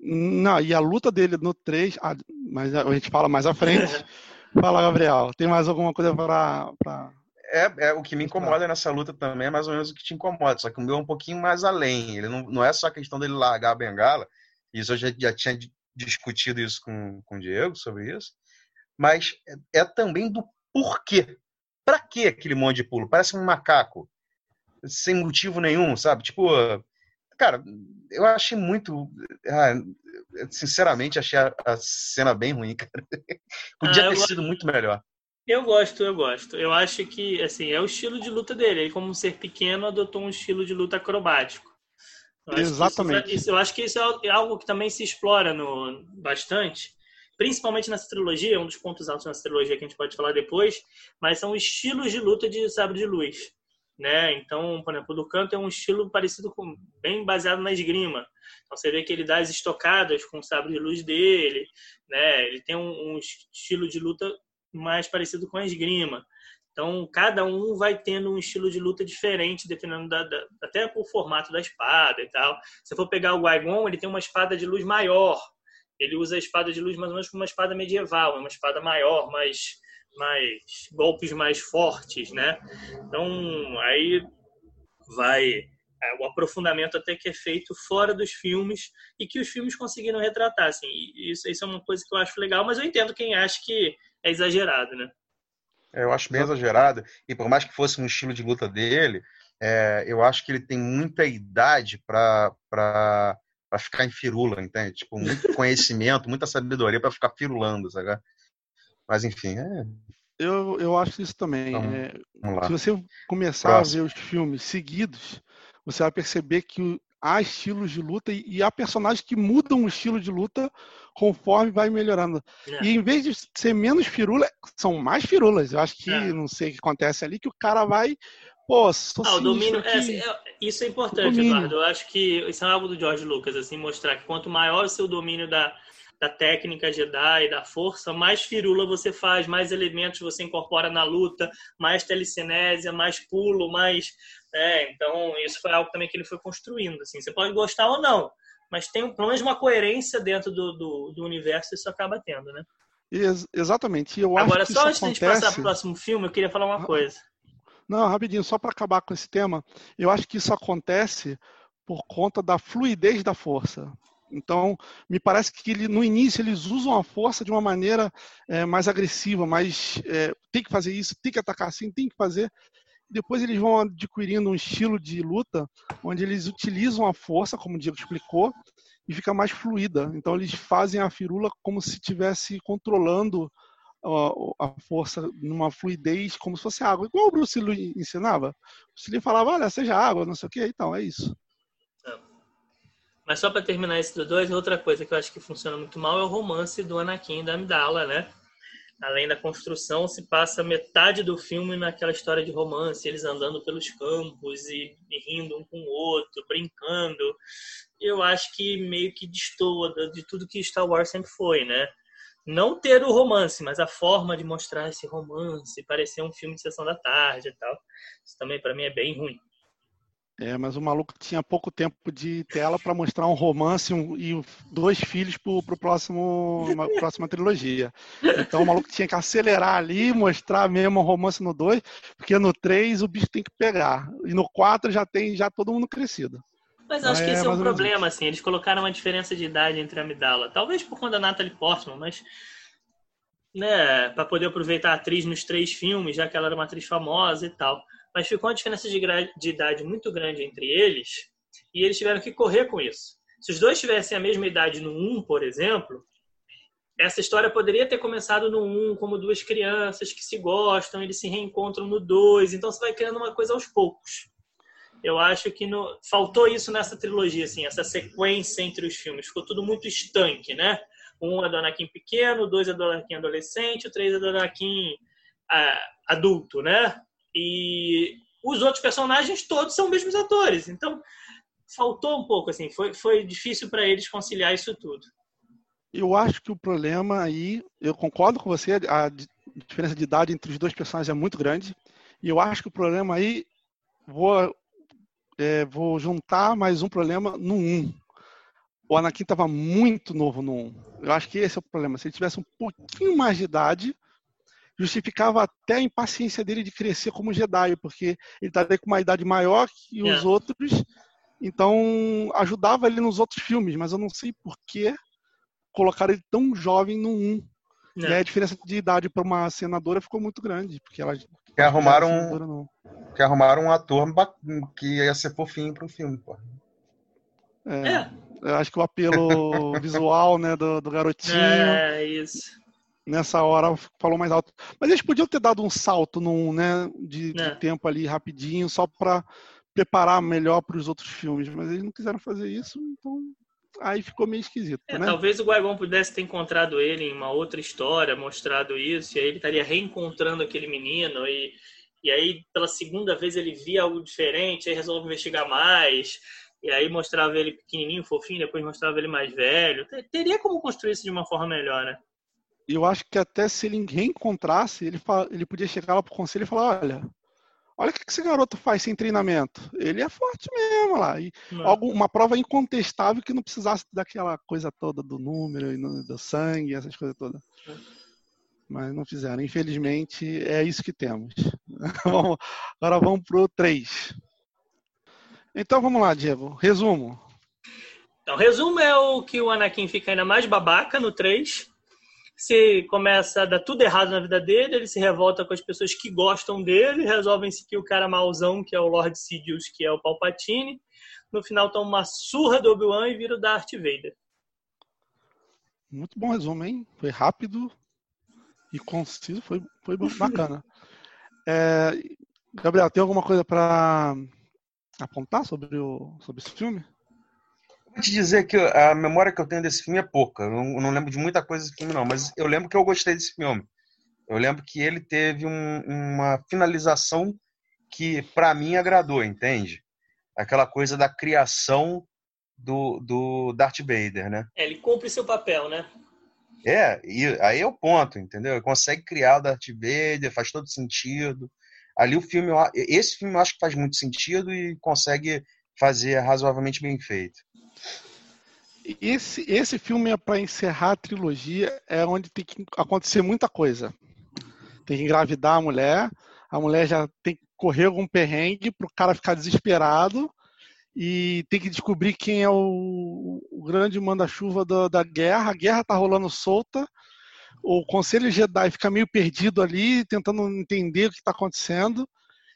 Não, e a luta dele no 3, ah, mas a gente fala mais à frente. fala, Gabriel, tem mais alguma coisa para pra... É, é, o que me incomoda nessa luta também é mais ou menos o que te incomoda, só que o meu é um pouquinho mais além. Ele não, não é só a questão dele largar a bengala, isso eu já, já tinha discutido isso com, com o Diego sobre isso. Mas é, é também do porquê. Para que aquele monte de pulo? Parece um macaco. Sem motivo nenhum, sabe? Tipo, cara, eu achei muito. Ah, sinceramente, achei a, a, cena bem ruim, cara. Podia ah, ter sido muito melhor. Eu gosto, eu gosto. Eu acho que, assim, é o estilo de luta dele. Ele, como um ser pequeno, adotou um estilo de luta acrobático. Exatamente. Isso, eu acho que isso é algo que também se explora no, bastante, principalmente nessa trilogia, um dos pontos altos nessa trilogia que a gente pode falar depois, mas são estilos de luta de sabre de luz. Né? Então, por exemplo, o do canto é um estilo parecido com bem baseado na esgrima. Então você vê que ele dá as estocadas com o sabre de luz dele, né? Ele tem um, um estilo de luta mais parecido com a esgrima. Então, cada um vai tendo um estilo de luta diferente, dependendo da, da, até o formato da espada e tal. Se for pegar o Guaigon, ele tem uma espada de luz maior. Ele usa a espada de luz mais ou menos como uma espada medieval, é uma espada maior, mais, mais golpes mais fortes, né? Então, aí vai é, o aprofundamento até que é feito fora dos filmes e que os filmes conseguiram retratar. Assim, isso, isso é uma coisa que eu acho legal, mas eu entendo quem acha que é exagerado, né? Eu acho bem exagerado. E por mais que fosse um estilo de luta dele, é, eu acho que ele tem muita idade para ficar em firula, entende? Tipo, muito conhecimento, muita sabedoria para ficar firulando, sabe? Mas enfim, é... Eu, eu acho isso também. Vamos, é, se você começar Próximo. a ver os filmes seguidos, você vai perceber que há estilos de luta e, e há personagens que mudam o estilo de luta conforme vai melhorando. É. E em vez de ser menos firula, são mais firulas. Eu acho que, é. não sei o que acontece ali, que o cara vai. Pô, sou ah, o domínio, é, é, isso é importante, Eduardo. Eu acho que isso é algo do George Lucas, assim, mostrar que quanto maior o seu domínio da, da técnica Jedi, da força, mais firula você faz, mais elementos você incorpora na luta, mais telecinésia, mais pulo, mais. É, então, isso foi algo também que ele foi construindo. Assim. Você pode gostar ou não, mas tem pelo menos uma coerência dentro do, do, do universo, isso acaba tendo, né? Ex exatamente. Eu Agora, só antes acontece... de passar para o próximo filme, eu queria falar uma coisa. Não, rapidinho, só para acabar com esse tema, eu acho que isso acontece por conta da fluidez da força. Então, me parece que ele, no início eles usam a força de uma maneira é, mais agressiva, mais é, tem que fazer isso, tem que atacar assim, tem que fazer depois eles vão adquirindo um estilo de luta onde eles utilizam a força, como o Diego explicou, e fica mais fluida. Então eles fazem a firula como se estivesse controlando a força numa fluidez como se fosse água, igual o Bruce Lee ensinava. O Bruce Lee falava, olha, seja água, não sei o que, então é isso. Mas só para terminar esse do dois, outra coisa que eu acho que funciona muito mal é o romance do Anakin e da Amidala, né? além da construção, se passa metade do filme naquela história de romance, eles andando pelos campos e, e rindo um com o outro, brincando. Eu acho que meio que destoa de tudo que Star Wars sempre foi, né? não ter o romance, mas a forma de mostrar esse romance, parecer um filme de sessão da tarde e tal. Isso também para mim é bem ruim. É, mas o maluco tinha pouco tempo de tela para mostrar um romance um, e dois filhos para o próximo uma próxima trilogia. Então o maluco tinha que acelerar ali, mostrar mesmo um romance no 2, porque no 3 o bicho tem que pegar. E no 4 já tem já todo mundo crescido. Mas acho que é, esse é um problema, assim. Eles colocaram uma diferença de idade entre a Amidala. Talvez por conta da Natalie Portman, mas. Né, para poder aproveitar a atriz nos três filmes, já que ela era uma atriz famosa e tal. Mas ficou uma diferença de, de idade muito grande entre eles e eles tiveram que correr com isso. Se os dois tivessem a mesma idade no 1, por exemplo, essa história poderia ter começado no 1 como duas crianças que se gostam, eles se reencontram no 2, então você vai criando uma coisa aos poucos eu acho que no, faltou isso nessa trilogia, assim, essa sequência entre os filmes. Ficou tudo muito estanque, né? Um é do Anakin pequeno, dois é do Anakin adolescente, o três é do Anakin ah, adulto, né? E os outros personagens todos são os mesmos atores. Então, faltou um pouco, assim, foi, foi difícil para eles conciliar isso tudo. Eu acho que o problema aí, eu concordo com você, a diferença de idade entre os dois personagens é muito grande. E eu acho que o problema aí, vou é, vou juntar mais um problema no 1. O Anakin estava muito novo no 1. Eu acho que esse é o problema. Se ele tivesse um pouquinho mais de idade, justificava até a impaciência dele de crescer como Jedi, porque ele estaria com uma idade maior que os é. outros, então ajudava ele nos outros filmes, mas eu não sei por que colocaram ele tão jovem no 1. E aí a diferença de idade para uma senadora ficou muito grande, porque ela que arrumaram um, que arrumaram um ator que ia ser fofinho para o filme, pô. É, é. Eu acho que o apelo visual, né, do, do garotinho. É, isso. Nessa hora falou mais alto. Mas eles podiam ter dado um salto num, né, de, de é. tempo ali rapidinho, só para preparar melhor para os outros filmes. Mas eles não quiseram fazer isso, então aí ficou meio esquisito. É, né? Talvez o Guagon pudesse ter encontrado ele em uma outra história, mostrado isso, e aí ele estaria reencontrando aquele menino, e, e aí pela segunda vez ele via algo diferente, aí resolve investigar mais, e aí mostrava ele pequenininho, fofinho, depois mostrava ele mais velho. Teria como construir isso de uma forma melhor, né? Eu acho que até se ele reencontrasse, ele, ele podia chegar lá pro conselho e falar, olha, Olha o que esse garoto faz sem treinamento. Ele é forte mesmo lá. E algo, uma prova incontestável que não precisasse daquela coisa toda do número, e do sangue, essas coisas todas. Mas não fizeram. Infelizmente, é isso que temos. Agora vamos pro 3. Então vamos lá, Diego. Resumo. Então, resumo é o que o Anakin fica ainda mais babaca no 3 se começa a dar tudo errado na vida dele, ele se revolta com as pessoas que gostam dele, resolvem seguir o cara mauzão, que é o Lord Sidious, que é o Palpatine. No final toma uma surra do Obi-Wan e vira o Darth Vader. Muito bom resumo, hein? Foi rápido e conciso, foi, foi bacana. é, Gabriel, tem alguma coisa para apontar sobre, o, sobre esse filme? Vou te dizer que a memória que eu tenho desse filme é pouca. Eu não, não lembro de muita coisa desse filme, não. Mas eu lembro que eu gostei desse filme. Eu lembro que ele teve um, uma finalização que, para mim, agradou, entende? Aquela coisa da criação do, do Darth Vader, né? É, ele cumpre seu papel, né? É, e aí é o ponto, entendeu? Ele consegue criar o Darth Vader, faz todo sentido. Ali o filme, esse filme eu acho que faz muito sentido e consegue fazer razoavelmente bem feito. Esse, esse filme é para encerrar a trilogia, é onde tem que acontecer muita coisa. Tem que engravidar a mulher, a mulher já tem que correr algum perrengue para o cara ficar desesperado e tem que descobrir quem é o, o grande manda-chuva da, da, guerra. A guerra tá rolando solta, o Conselho Jedi fica meio perdido ali, tentando entender o que está acontecendo.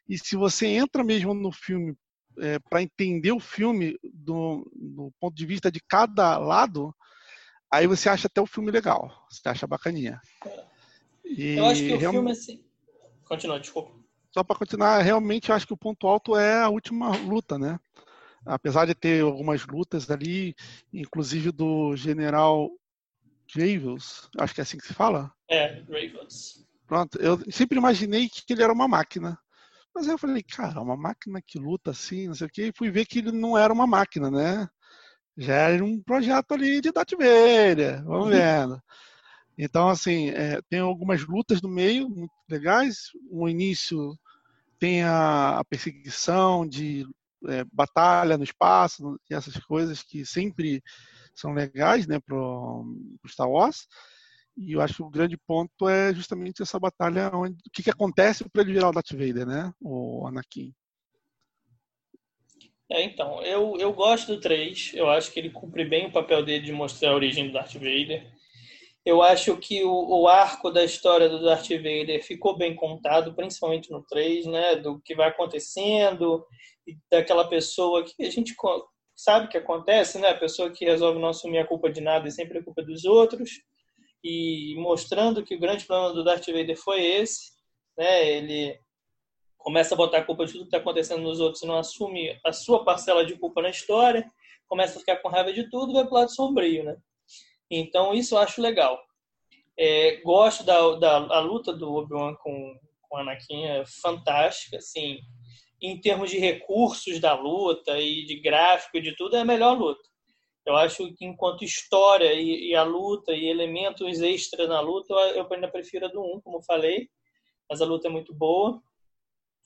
E se você entra mesmo no filme é, para entender o filme do, do, ponto de vista de cada lado, aí você acha até o filme legal, você acha bacaninha. E eu acho que o real... filme assim. Continua, desculpa. Só para continuar, realmente eu acho que o ponto alto é a última luta, né? Apesar de ter algumas lutas ali, inclusive do General Graves, acho que é assim que se fala. É, Graves. Pronto, eu sempre imaginei que ele era uma máquina. Mas aí eu falei, cara, uma máquina que luta assim, não sei o quê, e fui ver que ele não era uma máquina, né? Já era um projeto ali de Darth Vader, vamos uhum. vendo. Então, assim, é, tem algumas lutas no meio muito legais. No início tem a, a perseguição de é, batalha no espaço essas coisas que sempre são legais né, para o Star Wars. E eu acho que o grande ponto é justamente essa batalha onde o que, que acontece para ele virar o Darth Vader, né? O Anakin. É, então, eu, eu gosto do 3. Eu acho que ele cumpre bem o papel dele de mostrar a origem do Darth Vader. Eu acho que o, o arco da história do Darth Vader ficou bem contado, principalmente no 3, né? Do que vai acontecendo, daquela pessoa que a gente sabe que acontece, né? A pessoa que resolve não assumir a culpa de nada e sempre a culpa dos outros e mostrando que o grande problema do Darth Vader foi esse, né? Ele começa a botar a culpa de tudo que está acontecendo nos outros e não assume a sua parcela de culpa na história, começa a ficar com raiva de tudo, vai para o lado sombrio, né? Então isso eu acho legal. É, gosto da, da a luta do Obi-Wan com, com Anakin, é fantástica, assim, em termos de recursos da luta e de gráfico e de tudo, é a melhor luta. Eu acho que enquanto história e, e a luta e elementos extras na luta, eu, eu ainda prefiro a do 1, como falei. Mas a luta é muito boa.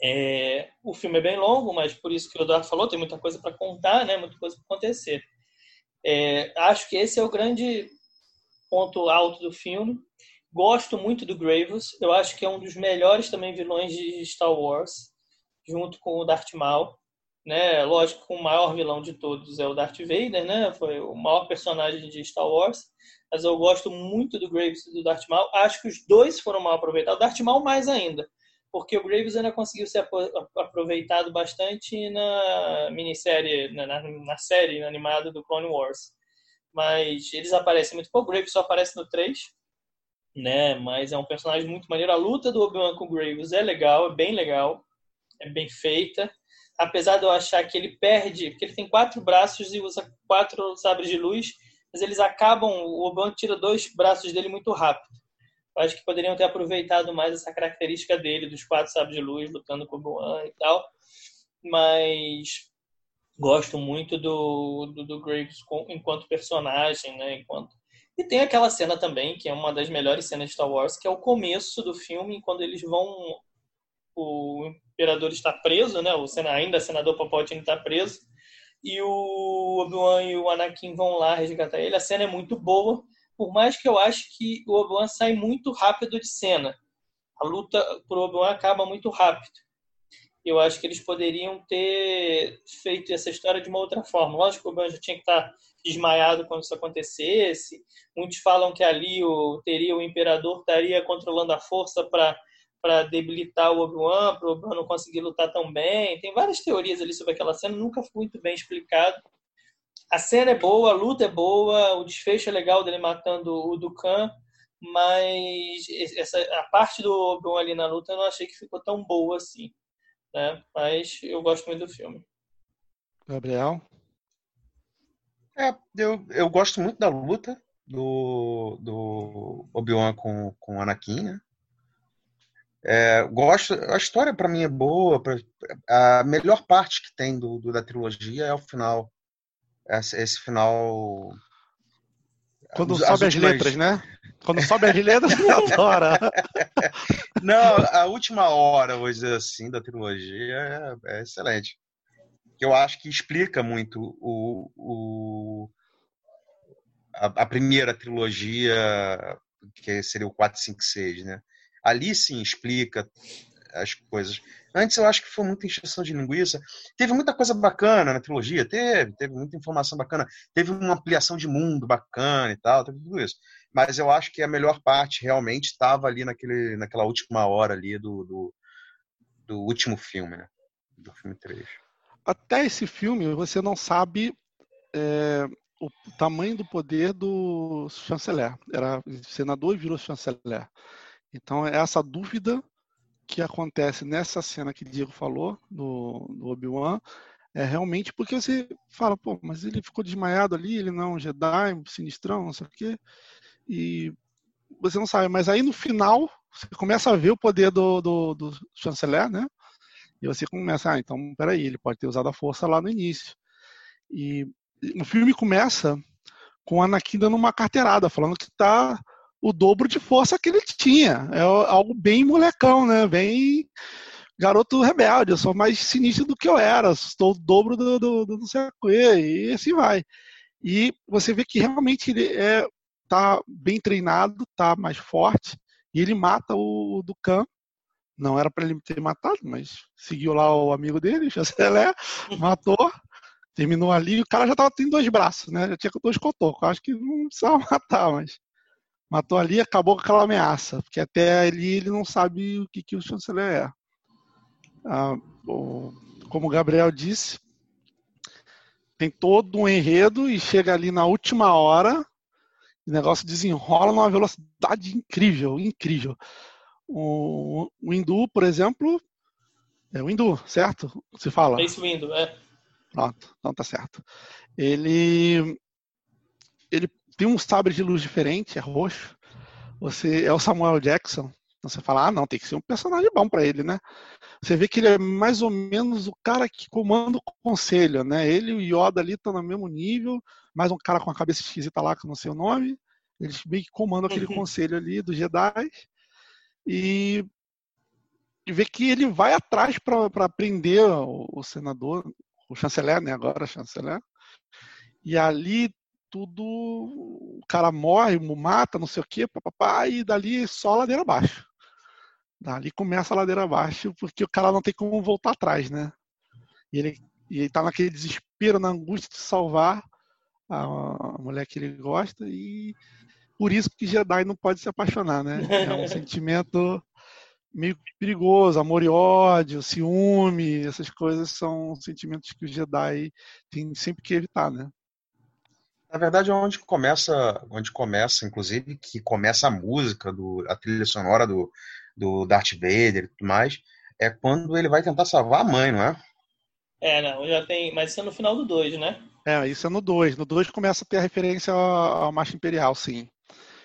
É, o filme é bem longo, mas por isso que o Eduardo falou, tem muita coisa para contar, né? Muita coisa para acontecer. É, acho que esse é o grande ponto alto do filme. Gosto muito do Grievous. Eu acho que é um dos melhores também vilões de Star Wars, junto com o Darth Maul né? Lógico o maior vilão de todos é o Darth Vader, né? Foi o maior personagem de Star Wars. Mas eu gosto muito do Graves e do Darth Maul. Acho que os dois foram mal aproveitados. O Darth Maul mais ainda, porque o Graves ainda conseguiu ser aproveitado bastante na minissérie, na, na série animada do Clone Wars. Mas eles aparecem muito pouco. O Graves só aparece no 3, né? Mas é um personagem muito maneiro. A luta do Obi-Wan com o Graves é legal, é bem legal, é bem feita apesar de eu achar que ele perde, porque ele tem quatro braços e usa quatro sabres de luz, mas eles acabam, o Obi-Wan tira dois braços dele muito rápido. Eu acho que poderiam ter aproveitado mais essa característica dele, dos quatro sabres de luz, lutando com o Obi-Wan e tal. Mas gosto muito do, do, do Graves enquanto personagem, né? Enquanto... E tem aquela cena também, que é uma das melhores cenas de Star Wars, que é o começo do filme, quando eles vão o imperador está preso, né? O sena, ainda senador Palpatine está preso. E o Obi-Wan e o Anakin vão lá resgatar ele. A cena é muito boa, por mais que eu acho que o Obi-Wan sai muito rápido de cena. A luta por Obi-Wan acaba muito rápido. Eu acho que eles poderiam ter feito essa história de uma outra forma. Lógico que o Obi-Wan já tinha que estar desmaiado quando isso acontecesse. Muitos falam que ali o, teria o imperador estaria controlando a força para para debilitar o Obi-Wan, para o Obi-Wan não conseguir lutar tão bem. Tem várias teorias ali sobre aquela cena, nunca foi muito bem explicado. A cena é boa, a luta é boa, o desfecho é legal dele matando o Dukan, mas essa, a parte do Obi-Wan ali na luta eu não achei que ficou tão boa assim. Né? Mas eu gosto muito do filme. Gabriel? É, eu, eu gosto muito da luta do, do Obi-Wan com, com o Anakin, né? É, gosto, a história para mim é boa. Pra, a melhor parte que tem do, do da trilogia é o final. Esse, esse final. Quando as, sobe as, últimas... letras, né? Quando sobe as letras, adora. Não, a última hora, vou dizer assim, da trilogia é, é excelente. Eu acho que explica muito o, o a, a, primeira trilogia, que seria o 4, 5, 6, né? Ali sim explica as coisas. Antes eu acho que foi muita encheção de linguiça. Teve muita coisa bacana na trilogia, teve, teve muita informação bacana, teve uma ampliação de mundo bacana e tal, teve tudo isso. Mas eu acho que a melhor parte realmente estava ali naquele, naquela última hora ali do, do, do último filme, né? Do filme 3. Até esse filme você não sabe é, o tamanho do poder do chanceler. Era senador e virou chanceler. Então, é essa dúvida que acontece nessa cena que o Diego falou, do, do Obi-Wan, é realmente porque você fala, pô, mas ele ficou desmaiado ali, ele não é um Jedi, sinistrão, não sei o quê. E você não sabe, mas aí no final, você começa a ver o poder do, do, do chanceler, né? E você começa, ah, então, peraí, ele pode ter usado a força lá no início. E o filme começa com a Anakin dando uma carteirada, falando que tá o dobro de força que ele tinha. É algo bem molecão, né? Bem garoto rebelde. Eu sou mais sinistro do que eu era. Estou o dobro do, do, do não sei o quê, e assim vai. E você vê que realmente ele é, tá bem treinado, tá mais forte, e ele mata o, o Ducan. Não era para ele ter matado, mas seguiu lá o amigo dele, Chanceler, matou. Terminou ali, o cara já tava tendo dois braços, né? Já tinha dois cotocos. Acho que não precisava matar, mas matou ali acabou com aquela ameaça, porque até ali ele não sabe o que, que o chanceler é. Ah, o, como o Gabriel disse, tem todo um enredo e chega ali na última hora, o negócio desenrola numa velocidade incrível, incrível. O, o Hindu, por exemplo, é o Hindu, certo? Se fala. É isso, Hindu, é. Pronto, então tá certo. Ele ele tem um sabre de luz diferente, é roxo. Você é o Samuel Jackson. Então você fala, ah, não, tem que ser um personagem bom para ele, né? Você vê que ele é mais ou menos o cara que comanda o conselho, né? Ele e o Yoda ali estão no mesmo nível, mais um cara com a cabeça esquisita lá, que eu não sei o nome. Eles meio que comandam aquele uhum. conselho ali dos Jedi. E, e vê que ele vai atrás para prender o, o senador, o chanceler, né? Agora chanceler. E ali tudo. O cara morre, mata, não sei o quê, papapá, e dali só ladeira abaixo. Dali começa a ladeira abaixo, porque o cara não tem como voltar atrás, né? E ele, e ele tá naquele desespero, na angústia de salvar a, a mulher que ele gosta, e por isso que Jedi não pode se apaixonar, né? É um sentimento meio perigoso, amor e ódio, ciúme, essas coisas são sentimentos que o Jedi tem sempre que evitar, né? Na verdade, é onde começa, onde começa, inclusive, que começa a música, do, a trilha sonora do, do Darth Vader e tudo mais, é quando ele vai tentar salvar a mãe, não é? É, não, já tem. Mas isso é no final do 2, né? É, isso é no 2. No 2 começa a ter a referência ao Marcha Imperial, sim.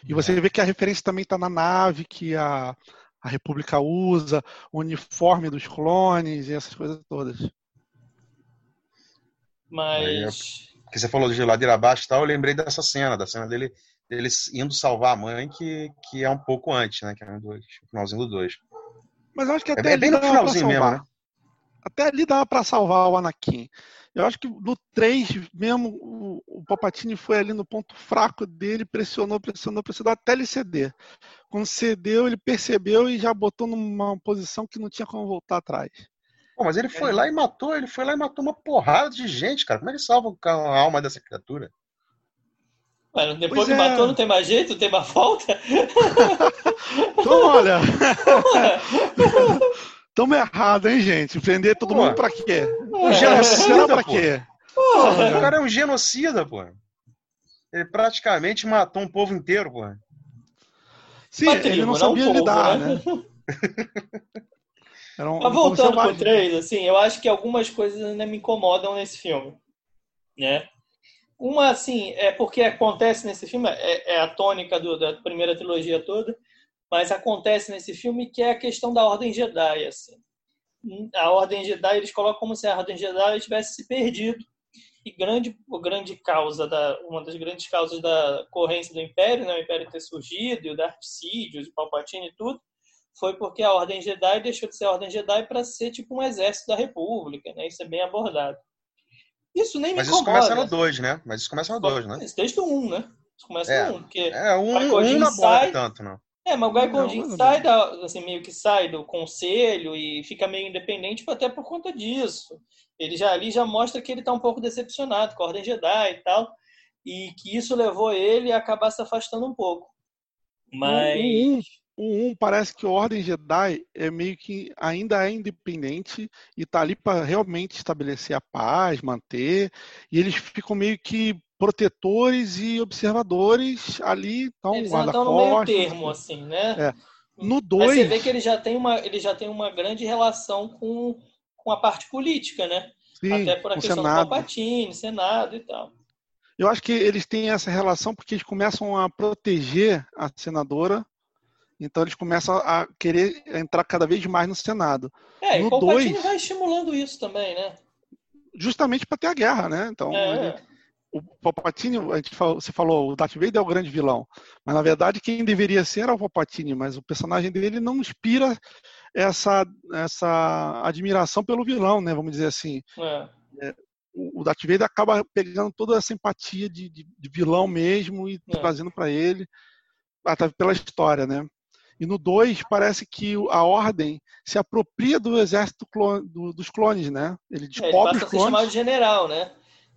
E você é. vê que a referência também está na nave que a, a República usa, o uniforme dos clones e essas coisas todas. Mas. Porque você falou de ladeira abaixo e tal, eu lembrei dessa cena, da cena dele, dele indo salvar a mãe, que, que é um pouco antes, né? Que é no dois, finalzinho do 2. Mas eu acho que é até é, bem no finalzinho mesmo, né? Até ali dava pra salvar o Anakin. Eu acho que no 3 mesmo, o, o Palpatine foi ali no ponto fraco dele, pressionou, pressionou, pressionou até ele ceder. Quando cedeu, ele percebeu e já botou numa posição que não tinha como voltar atrás. Pô, mas ele foi é. lá e matou, ele foi lá e matou uma porrada de gente, cara. Como é que salva a alma dessa criatura? Mano, depois pois que é. matou, não tem mais jeito, não tem mais falta? então, olha. Tamo errado, hein, gente? Prender todo pô. mundo pra quê? Um genocida pra quê? Porra, o cara é um genocida, pô. Ele praticamente matou um povo inteiro, pô. Sim, ele não sabia não lidar, né? né? Um, Mas voltando pro 3, assim, eu acho que algumas coisas ainda me incomodam nesse filme, né? Uma, assim, é porque acontece nesse filme, é, é a tônica do, da primeira trilogia toda, mas acontece nesse filme que é a questão da Ordem Jedi, assim. A Ordem Jedi, eles colocam como se a Ordem Jedi tivesse se perdido. E grande, grande causa, da, uma das grandes causas da corrência do Império, né, o Império ter surgido, e o Darth Sidious, o Palpatine e tudo, foi porque a Ordem Jedi deixou de ser a Ordem Jedi para ser tipo um exército da República, né? Isso é bem abordado. Isso nem Mas me incomoda. Mas isso começa no 2, né? Mas isso começa no 2, né? Isso desde o 1, um, né? Isso começa é, no 1, um, porque É, um, um não sai... tanto, não. É, mas o Guy Cordin sai da, assim, meio que sai do conselho e fica meio independente até por conta disso. Ele já ali já mostra que ele está um pouco decepcionado com a Ordem Jedi e tal, e que isso levou ele a acabar se afastando um pouco. Mas o 1 parece que a Ordem Jedi é meio que ainda é independente e está ali para realmente estabelecer a paz, manter, e eles ficam meio que protetores e observadores ali, então eles estão no meio termo, assim, né? É. No 2... Você vê que ele já tem uma, ele já tem uma grande relação com, com a parte política, né? Sim, Até por a questão Senado. do Palpatine, Senado e tal. Eu acho que eles têm essa relação porque eles começam a proteger a senadora então eles começam a querer entrar cada vez mais no Senado. É, no e o Palpatine dois, vai estimulando isso também, né? Justamente para ter a guerra, né? Então, é. ele, o Palpatine, a gente falou, você falou, o Darth Vader é o grande vilão, mas na verdade quem deveria ser era o Palpatine, mas o personagem dele não inspira essa, essa admiração pelo vilão, né? Vamos dizer assim. É. É, o Darth Vader acaba pegando toda essa empatia de, de, de vilão mesmo e é. trazendo para ele, até pela história, né? E no 2 parece que a Ordem se apropria do exército clone, do, dos clones, né? Ele descobre é, ele passa os clones. a ser chamado de general, né?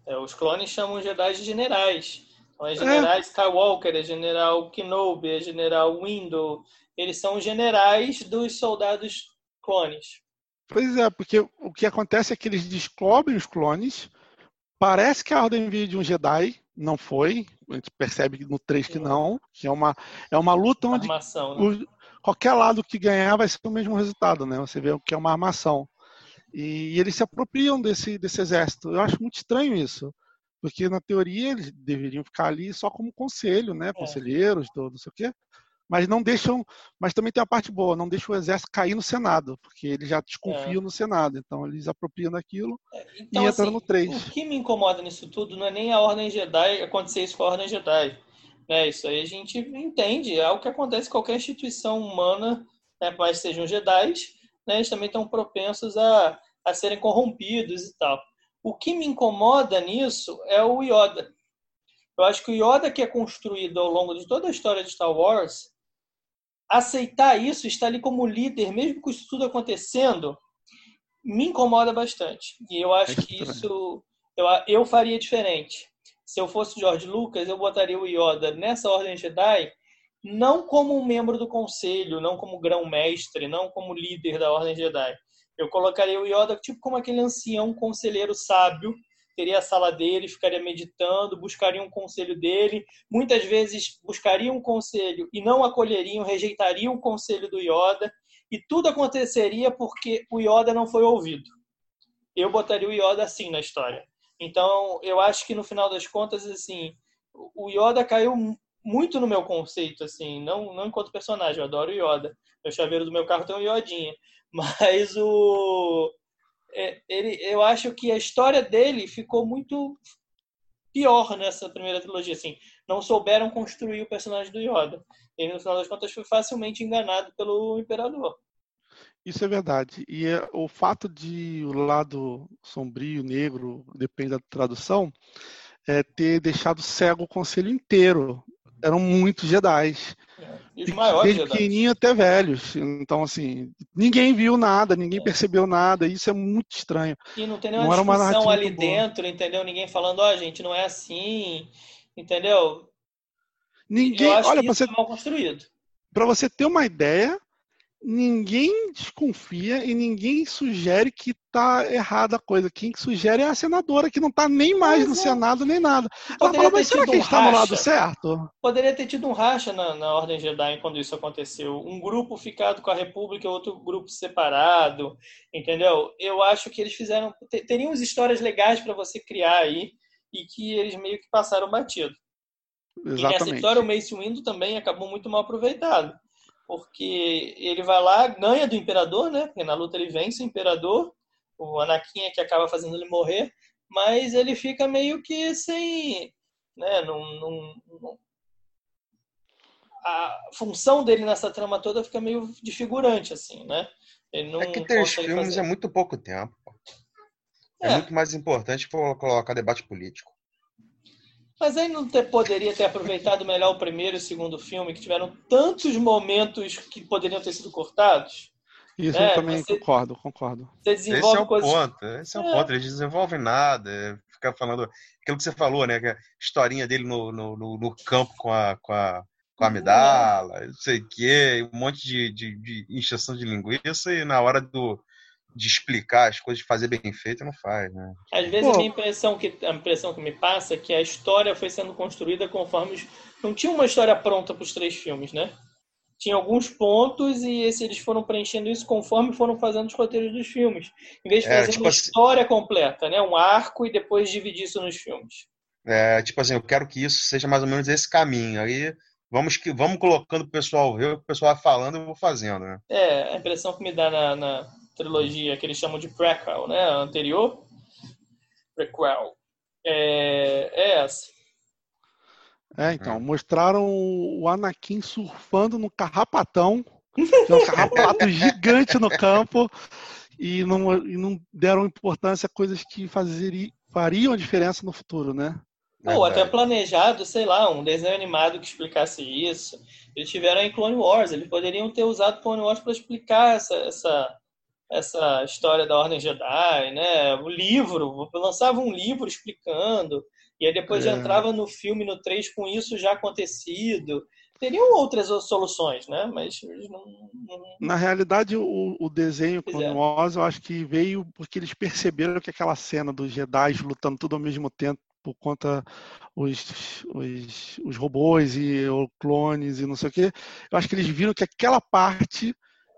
É, os clones chamam os Jedi de generais. Então é general é. Skywalker, é general Kenobi, é general Windu. Eles são os generais dos soldados clones. Pois é, porque o que acontece é que eles descobrem os clones. Parece que a Ordem veio de um Jedi, não foi. A gente percebe no 3 que não. Que é uma, é uma luta onde armação, né? qualquer lado que ganhar vai ser o mesmo resultado, né? Você vê o que é uma armação. E, eles se apropriam desse, desse exército. Eu acho muito estranho isso. Porque, na teoria, eles deveriam ficar ali só como conselho, né? É. Conselheiros, do, não sei o quê mas não deixam, mas também tem a parte boa, não deixam o exército cair no Senado, porque eles já desconfiam é. no Senado, então eles apropriam daquilo é, então, e entram assim, no 3. O que me incomoda nisso tudo não é nem a Ordem Jedi acontecer isso com a Ordem Jedi. Né? Isso aí a gente entende, é o que acontece em qualquer instituição humana, né? que sejam Jedi, né? eles também estão propensos a, a serem corrompidos e tal. O que me incomoda nisso é o Yoda. Eu acho que o Yoda que é construído ao longo de toda a história de Star Wars, aceitar isso, estar ali como líder, mesmo com isso tudo acontecendo, me incomoda bastante. E eu acho que isso eu, eu faria diferente. Se eu fosse George Lucas, eu botaria o Yoda nessa ordem Jedi, não como um membro do conselho, não como grão-mestre, não como líder da ordem Jedi. Eu colocaria o Yoda tipo como aquele ancião conselheiro sábio teria a sala dele, ficaria meditando, buscaria um conselho dele. Muitas vezes buscariam um conselho e não acolheriam, rejeitariam o conselho do Yoda. E tudo aconteceria porque o Yoda não foi ouvido. Eu botaria o Yoda assim na história. Então, eu acho que no final das contas, assim, o Yoda caiu muito no meu conceito, assim, não, não enquanto personagem, eu adoro o Yoda. Meu chaveiro do meu carro tem um Yodinha. Mas o, é, ele, eu acho que a história dele ficou muito pior nessa primeira trilogia. Assim, não souberam construir o personagem do Yoda. Ele, no final das contas, foi facilmente enganado pelo Imperador. Isso é verdade. E é, o fato de o lado sombrio, negro, depende da tradução, é ter deixado cego o conselho inteiro. Eram muitos Jedi. E os maiores Desde pequenininho até velhos. Então, assim, ninguém viu nada, ninguém é. percebeu nada. Isso é muito estranho. E não tem nenhuma não discussão ali dentro, entendeu? Ninguém falando, ó, oh, gente, não é assim, entendeu? Ninguém, olha, para você é mal construído. Para você ter uma ideia, ninguém desconfia e ninguém sugere que tá errada a coisa. Quem sugere é a senadora, que não tá nem mais no Senado nem nada. Ela fala, mas será que um está no lado certo? Poderia ter tido um racha na, na Ordem Jedi quando isso aconteceu. Um grupo ficado com a República outro grupo separado, entendeu? Eu acho que eles fizeram... Teriam histórias legais para você criar aí e que eles meio que passaram batido. Exatamente. E nessa história o Mace Windu também acabou muito mal aproveitado porque ele vai lá, ganha do imperador, né? Porque na luta ele vence o imperador, o Anakin é que acaba fazendo ele morrer, mas ele fica meio que sem, né? Num... a função dele nessa trama toda fica meio desfigurante, assim, né? Não é que três filmes fazer. é muito pouco tempo. É, é muito mais importante colocar debate político. Mas aí não ter, poderia ter aproveitado melhor o primeiro e o segundo filme, que tiveram tantos momentos que poderiam ter sido cortados? Isso, é, eu também você, concordo, concordo. Você desenvolve esse é o coisas... ponto, esse é o é. ponto, eles desenvolvem nada, é, fica falando aquilo que você falou, né, que a historinha dele no, no, no campo com a, com a, com a medala, não sei o quê, um monte de, de, de injeção de linguiça e na hora do, de explicar as coisas, de fazer bem feito, não faz, né? Às vezes Pô. a minha impressão que a impressão que me passa é que a história foi sendo construída conforme os... não tinha uma história pronta para os três filmes, né? Tinha alguns pontos e esse, eles foram preenchendo isso conforme foram fazendo os roteiros dos filmes, em vez de fazer tipo uma assim... história completa, né? Um arco e depois dividir isso nos filmes. É, tipo assim, eu quero que isso seja mais ou menos esse caminho. Aí vamos que vamos colocando o pessoal ver, o pessoal vai falando e eu vou fazendo, né? É, a impressão que me dá na, na trilogia que eles chamam de prequel, né, anterior, prequel. é, é essa. É, então, é. mostraram o Anakin surfando no carrapatão, é um carrapato gigante no campo, e não, e não deram importância a coisas que fazeri, fariam a diferença no futuro, né? Ou até planejado, sei lá, um desenho animado que explicasse isso. Eles tiveram em Clone Wars, eles poderiam ter usado Clone Wars para explicar essa, essa, essa história da Ordem Jedi, né? O livro, lançava um livro explicando, e aí depois é. entrava no filme, no 3, com isso já acontecido. Teriam outras soluções, né? Mas não, não... Na realidade, o, o desenho Clone Wars, eu acho que veio porque eles perceberam que aquela cena dos Jedi lutando tudo ao mesmo tempo por conta os, os, os robôs e clones e não sei o quê. Eu acho que eles viram que aquela parte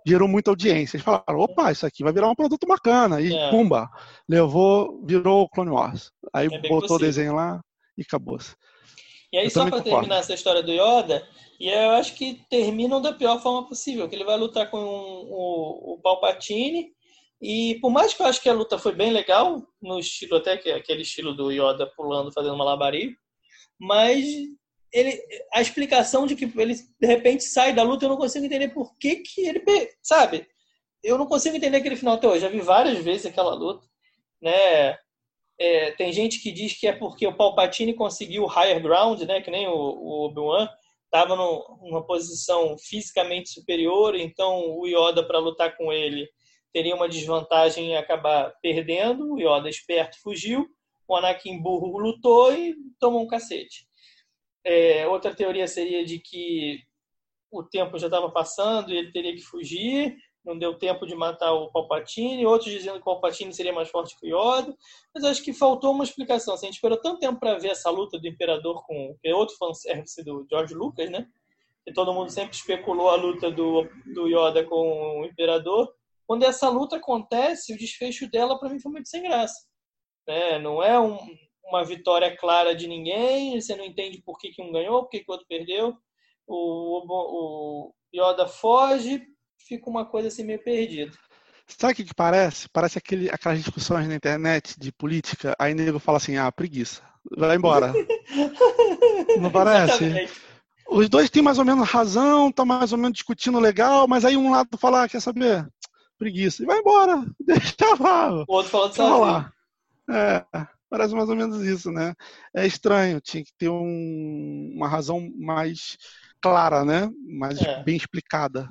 gerou muita audiência. Eles falaram, opa, isso aqui vai virar um produto bacana. E é. pumba, levou, virou o Clone Wars. Aí é botou o desenho lá e acabou-se. E aí, eu só para terminar essa história do Yoda, e eu acho que terminam da pior forma possível, que ele vai lutar com o, o Palpatine, e por mais que eu acho que a luta foi bem legal, no estilo até que aquele estilo do Yoda pulando, fazendo malabarismo, mas ele, a explicação de que ele de repente sai da luta, eu não consigo entender por que, que ele. Sabe? Eu não consigo entender aquele final até hoje. Já vi várias vezes aquela luta. Né? É, tem gente que diz que é porque o Palpatine conseguiu o higher ground, né? que nem o, o Obi-Wan, estava numa posição fisicamente superior, então o Yoda, para lutar com ele, teria uma desvantagem em acabar perdendo. O Yoda esperto fugiu, o Anakin burro lutou e tomou um cacete. É, outra teoria seria de que o tempo já estava passando e ele teria que fugir, não deu tempo de matar o Palpatine, outros dizendo que o Palpatine seria mais forte que o Yoda, mas acho que faltou uma explicação. Assim, a gente esperou tanto tempo para ver essa luta do Imperador com que é outro fanservice do George Lucas, né? E todo mundo sempre especulou a luta do, do Yoda com o Imperador. Quando essa luta acontece, o desfecho dela para mim foi muito sem graça. Né? Não é um, uma vitória clara de ninguém, você não entende por que, que um ganhou, por que, que o outro perdeu. O, o, Yoda foge, fica uma coisa assim meio perdida. Sabe o que, que parece? Parece aquele, aquelas discussões na internet de política, aí nego fala assim, ah, preguiça, vai embora. não parece? Exatamente. Os dois têm mais ou menos razão, tá mais ou menos discutindo legal, mas aí um lado fala, ah, quer saber? Preguiça. E vai embora, deixa lá. O outro falando sozinho. É. Parece mais ou menos isso, né? É estranho, tinha que ter um, uma razão mais clara, né? Mais é. bem explicada.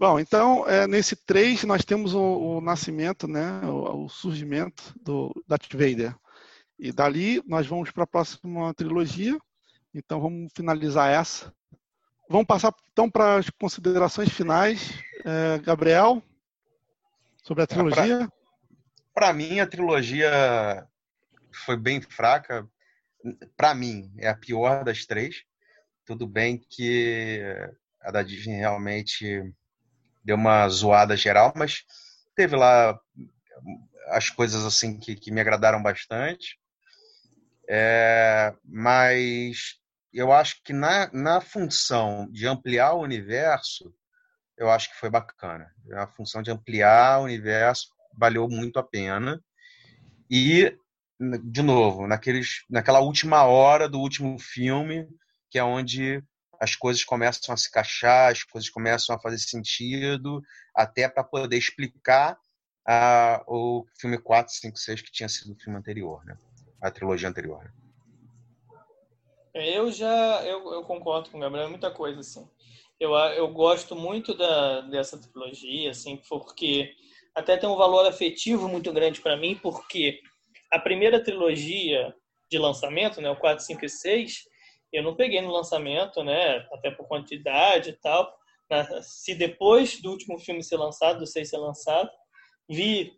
Bom, então, é, nesse 3 nós temos o, o nascimento, né? O, o, surgimento do Darth Vader. E dali nós vamos para a próxima trilogia. Então vamos finalizar essa. Vamos passar então para as considerações finais. É, Gabriel, sobre a é, trilogia. Para mim, a trilogia foi bem fraca. Para mim, é a pior das três. Tudo bem que a da Disney realmente deu uma zoada geral, mas teve lá as coisas assim que, que me agradaram bastante. É, mas eu acho que na, na função de ampliar o universo, eu acho que foi bacana. A função de ampliar o universo valeu muito a pena. E de novo, naqueles, naquela última hora do último filme, que é onde as coisas começam a se encaixar, as coisas começam a fazer sentido, até para poder explicar uh, o filme 4, 5, 6, que tinha sido o filme anterior, né? a trilogia anterior. Né? Eu já eu, eu concordo com o Gabriel, muita coisa assim. Eu, eu gosto muito da, dessa trilogia, assim, porque até tem um valor afetivo muito grande para mim, porque a primeira trilogia de lançamento, né, o 4, 5 e 6, eu não peguei no lançamento, né, até por quantidade e tal. Se depois do último filme ser lançado, do 6 ser lançado, vi,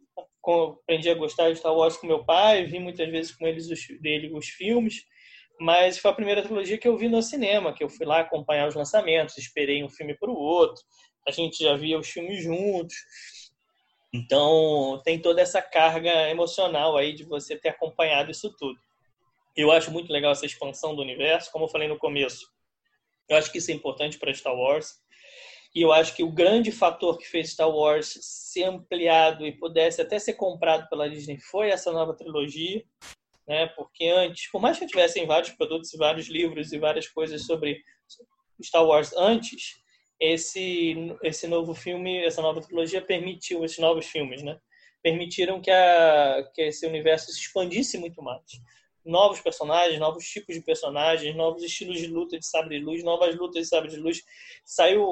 aprendi a gostar de Star Wars com meu pai, vi muitas vezes com eles os, dele os filmes, mas foi a primeira trilogia que eu vi no cinema, que eu fui lá acompanhar os lançamentos, esperei um filme para o outro, a gente já via os filmes juntos. Então, tem toda essa carga emocional aí de você ter acompanhado isso tudo. Eu acho muito legal essa expansão do universo, como eu falei no começo. Eu acho que isso é importante para Star Wars. E eu acho que o grande fator que fez Star Wars ser ampliado e pudesse até ser comprado pela Disney foi essa nova trilogia. né? Porque antes, por mais que tivessem vários produtos vários livros e várias coisas sobre Star Wars antes, esse esse novo filme, essa nova trilogia permitiu esses novos filmes, né? Permitiram que a que esse universo se expandisse muito mais. Novos personagens, novos tipos de personagens, novos estilos de luta de sabre de luz, novas lutas de sabre de luz. Saiu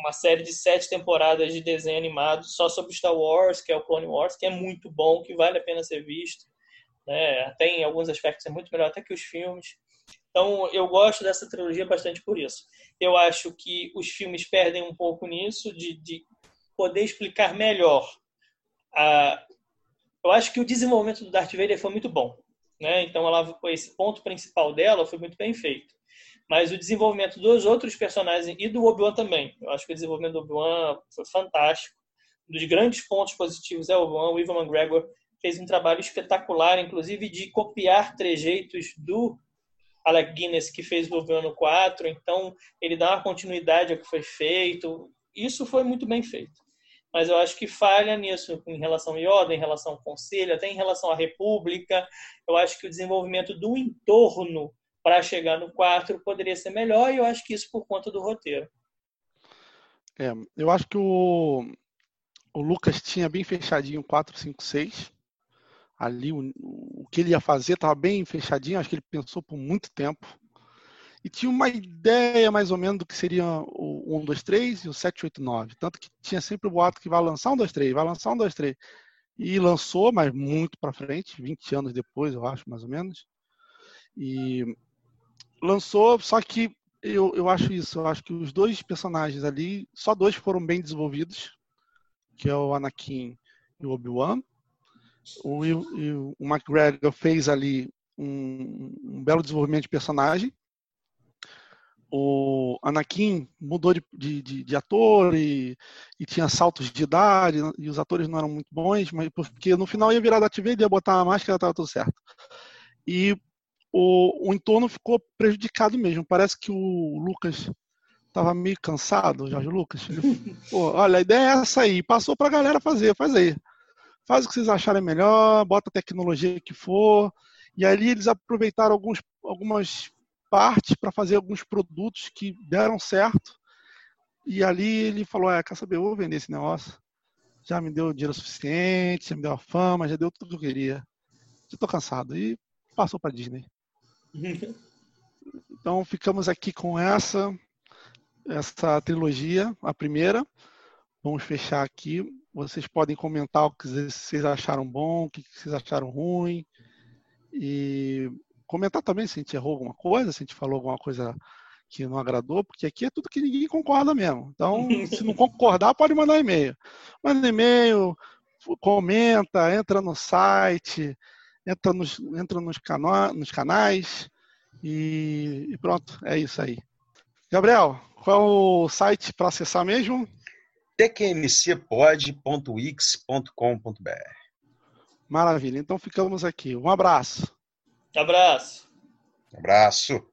uma série de sete temporadas de desenho animado só sobre Star Wars, que é o Clone Wars, que é muito bom, que vale a pena ser visto. Né? Até em alguns aspectos é muito melhor até que os filmes. Então, eu gosto dessa trilogia bastante por isso. Eu acho que os filmes perdem um pouco nisso, de, de poder explicar melhor. A... Eu acho que o desenvolvimento do Darth Vader foi muito bom. Né? Então, ela, esse ponto principal dela foi muito bem feito. Mas o desenvolvimento dos outros personagens e do Obi-Wan também. Eu acho que o desenvolvimento do Obi-Wan foi fantástico. Um dos grandes pontos positivos é o Obi-Wan. O Ivan McGregor fez um trabalho espetacular, inclusive de copiar trejeitos do Alec Guinness, que fez o Governo 4, então ele dá uma continuidade ao que foi feito. Isso foi muito bem feito. Mas eu acho que falha nisso em relação a Yoda, em relação ao Conselho, até em relação à República. Eu acho que o desenvolvimento do entorno para chegar no 4 poderia ser melhor, e eu acho que isso por conta do roteiro. É, eu acho que o, o Lucas tinha bem fechadinho 4, 5, 6 ali o, o que ele ia fazer estava bem fechadinho, acho que ele pensou por muito tempo. E tinha uma ideia mais ou menos do que seria o 1, 2, 3 e o 7, 8, 9. Tanto que tinha sempre o boato que vai lançar um 2, 3, vai lançar um 2, 3. E lançou, mas muito para frente, 20 anos depois, eu acho, mais ou menos. E lançou, só que eu, eu acho isso, eu acho que os dois personagens ali, só dois foram bem desenvolvidos, que é o Anakin e o Obi-Wan. O, o, McGregor fez ali um, um, belo desenvolvimento de personagem. O Anakin mudou de, de, de, ator e, e, tinha saltos de idade e os atores não eram muito bons, mas porque no final ia virar da TV, ia botar a máscara, estava tudo certo. E o, o entorno ficou prejudicado mesmo. Parece que o Lucas estava meio cansado, Jorge Lucas. Ele, Pô, olha, a ideia é essa aí, passou para a galera fazer, faz aí faz o que vocês acharem melhor, bota a tecnologia que for. E ali eles aproveitaram alguns, algumas partes para fazer alguns produtos que deram certo. E ali ele falou: é, quer saber, eu vou vender esse negócio. Já me deu dinheiro suficiente, já me deu a fama, já deu tudo que eu queria. Já estou cansado. E passou para Disney. então ficamos aqui com essa essa trilogia, a primeira. Vamos fechar aqui. Vocês podem comentar o que vocês acharam bom, o que vocês acharam ruim. E comentar também se a gente errou alguma coisa, se a gente falou alguma coisa que não agradou, porque aqui é tudo que ninguém concorda mesmo. Então, se não concordar, pode mandar e-mail. Manda e-mail, comenta, entra no site, entra nos, entra nos, cana nos canais e, e pronto, é isso aí. Gabriel, qual é o site para acessar mesmo? tqmcpod.wix.com.br. Maravilha. Então ficamos aqui. Um abraço. Abraço. Abraço.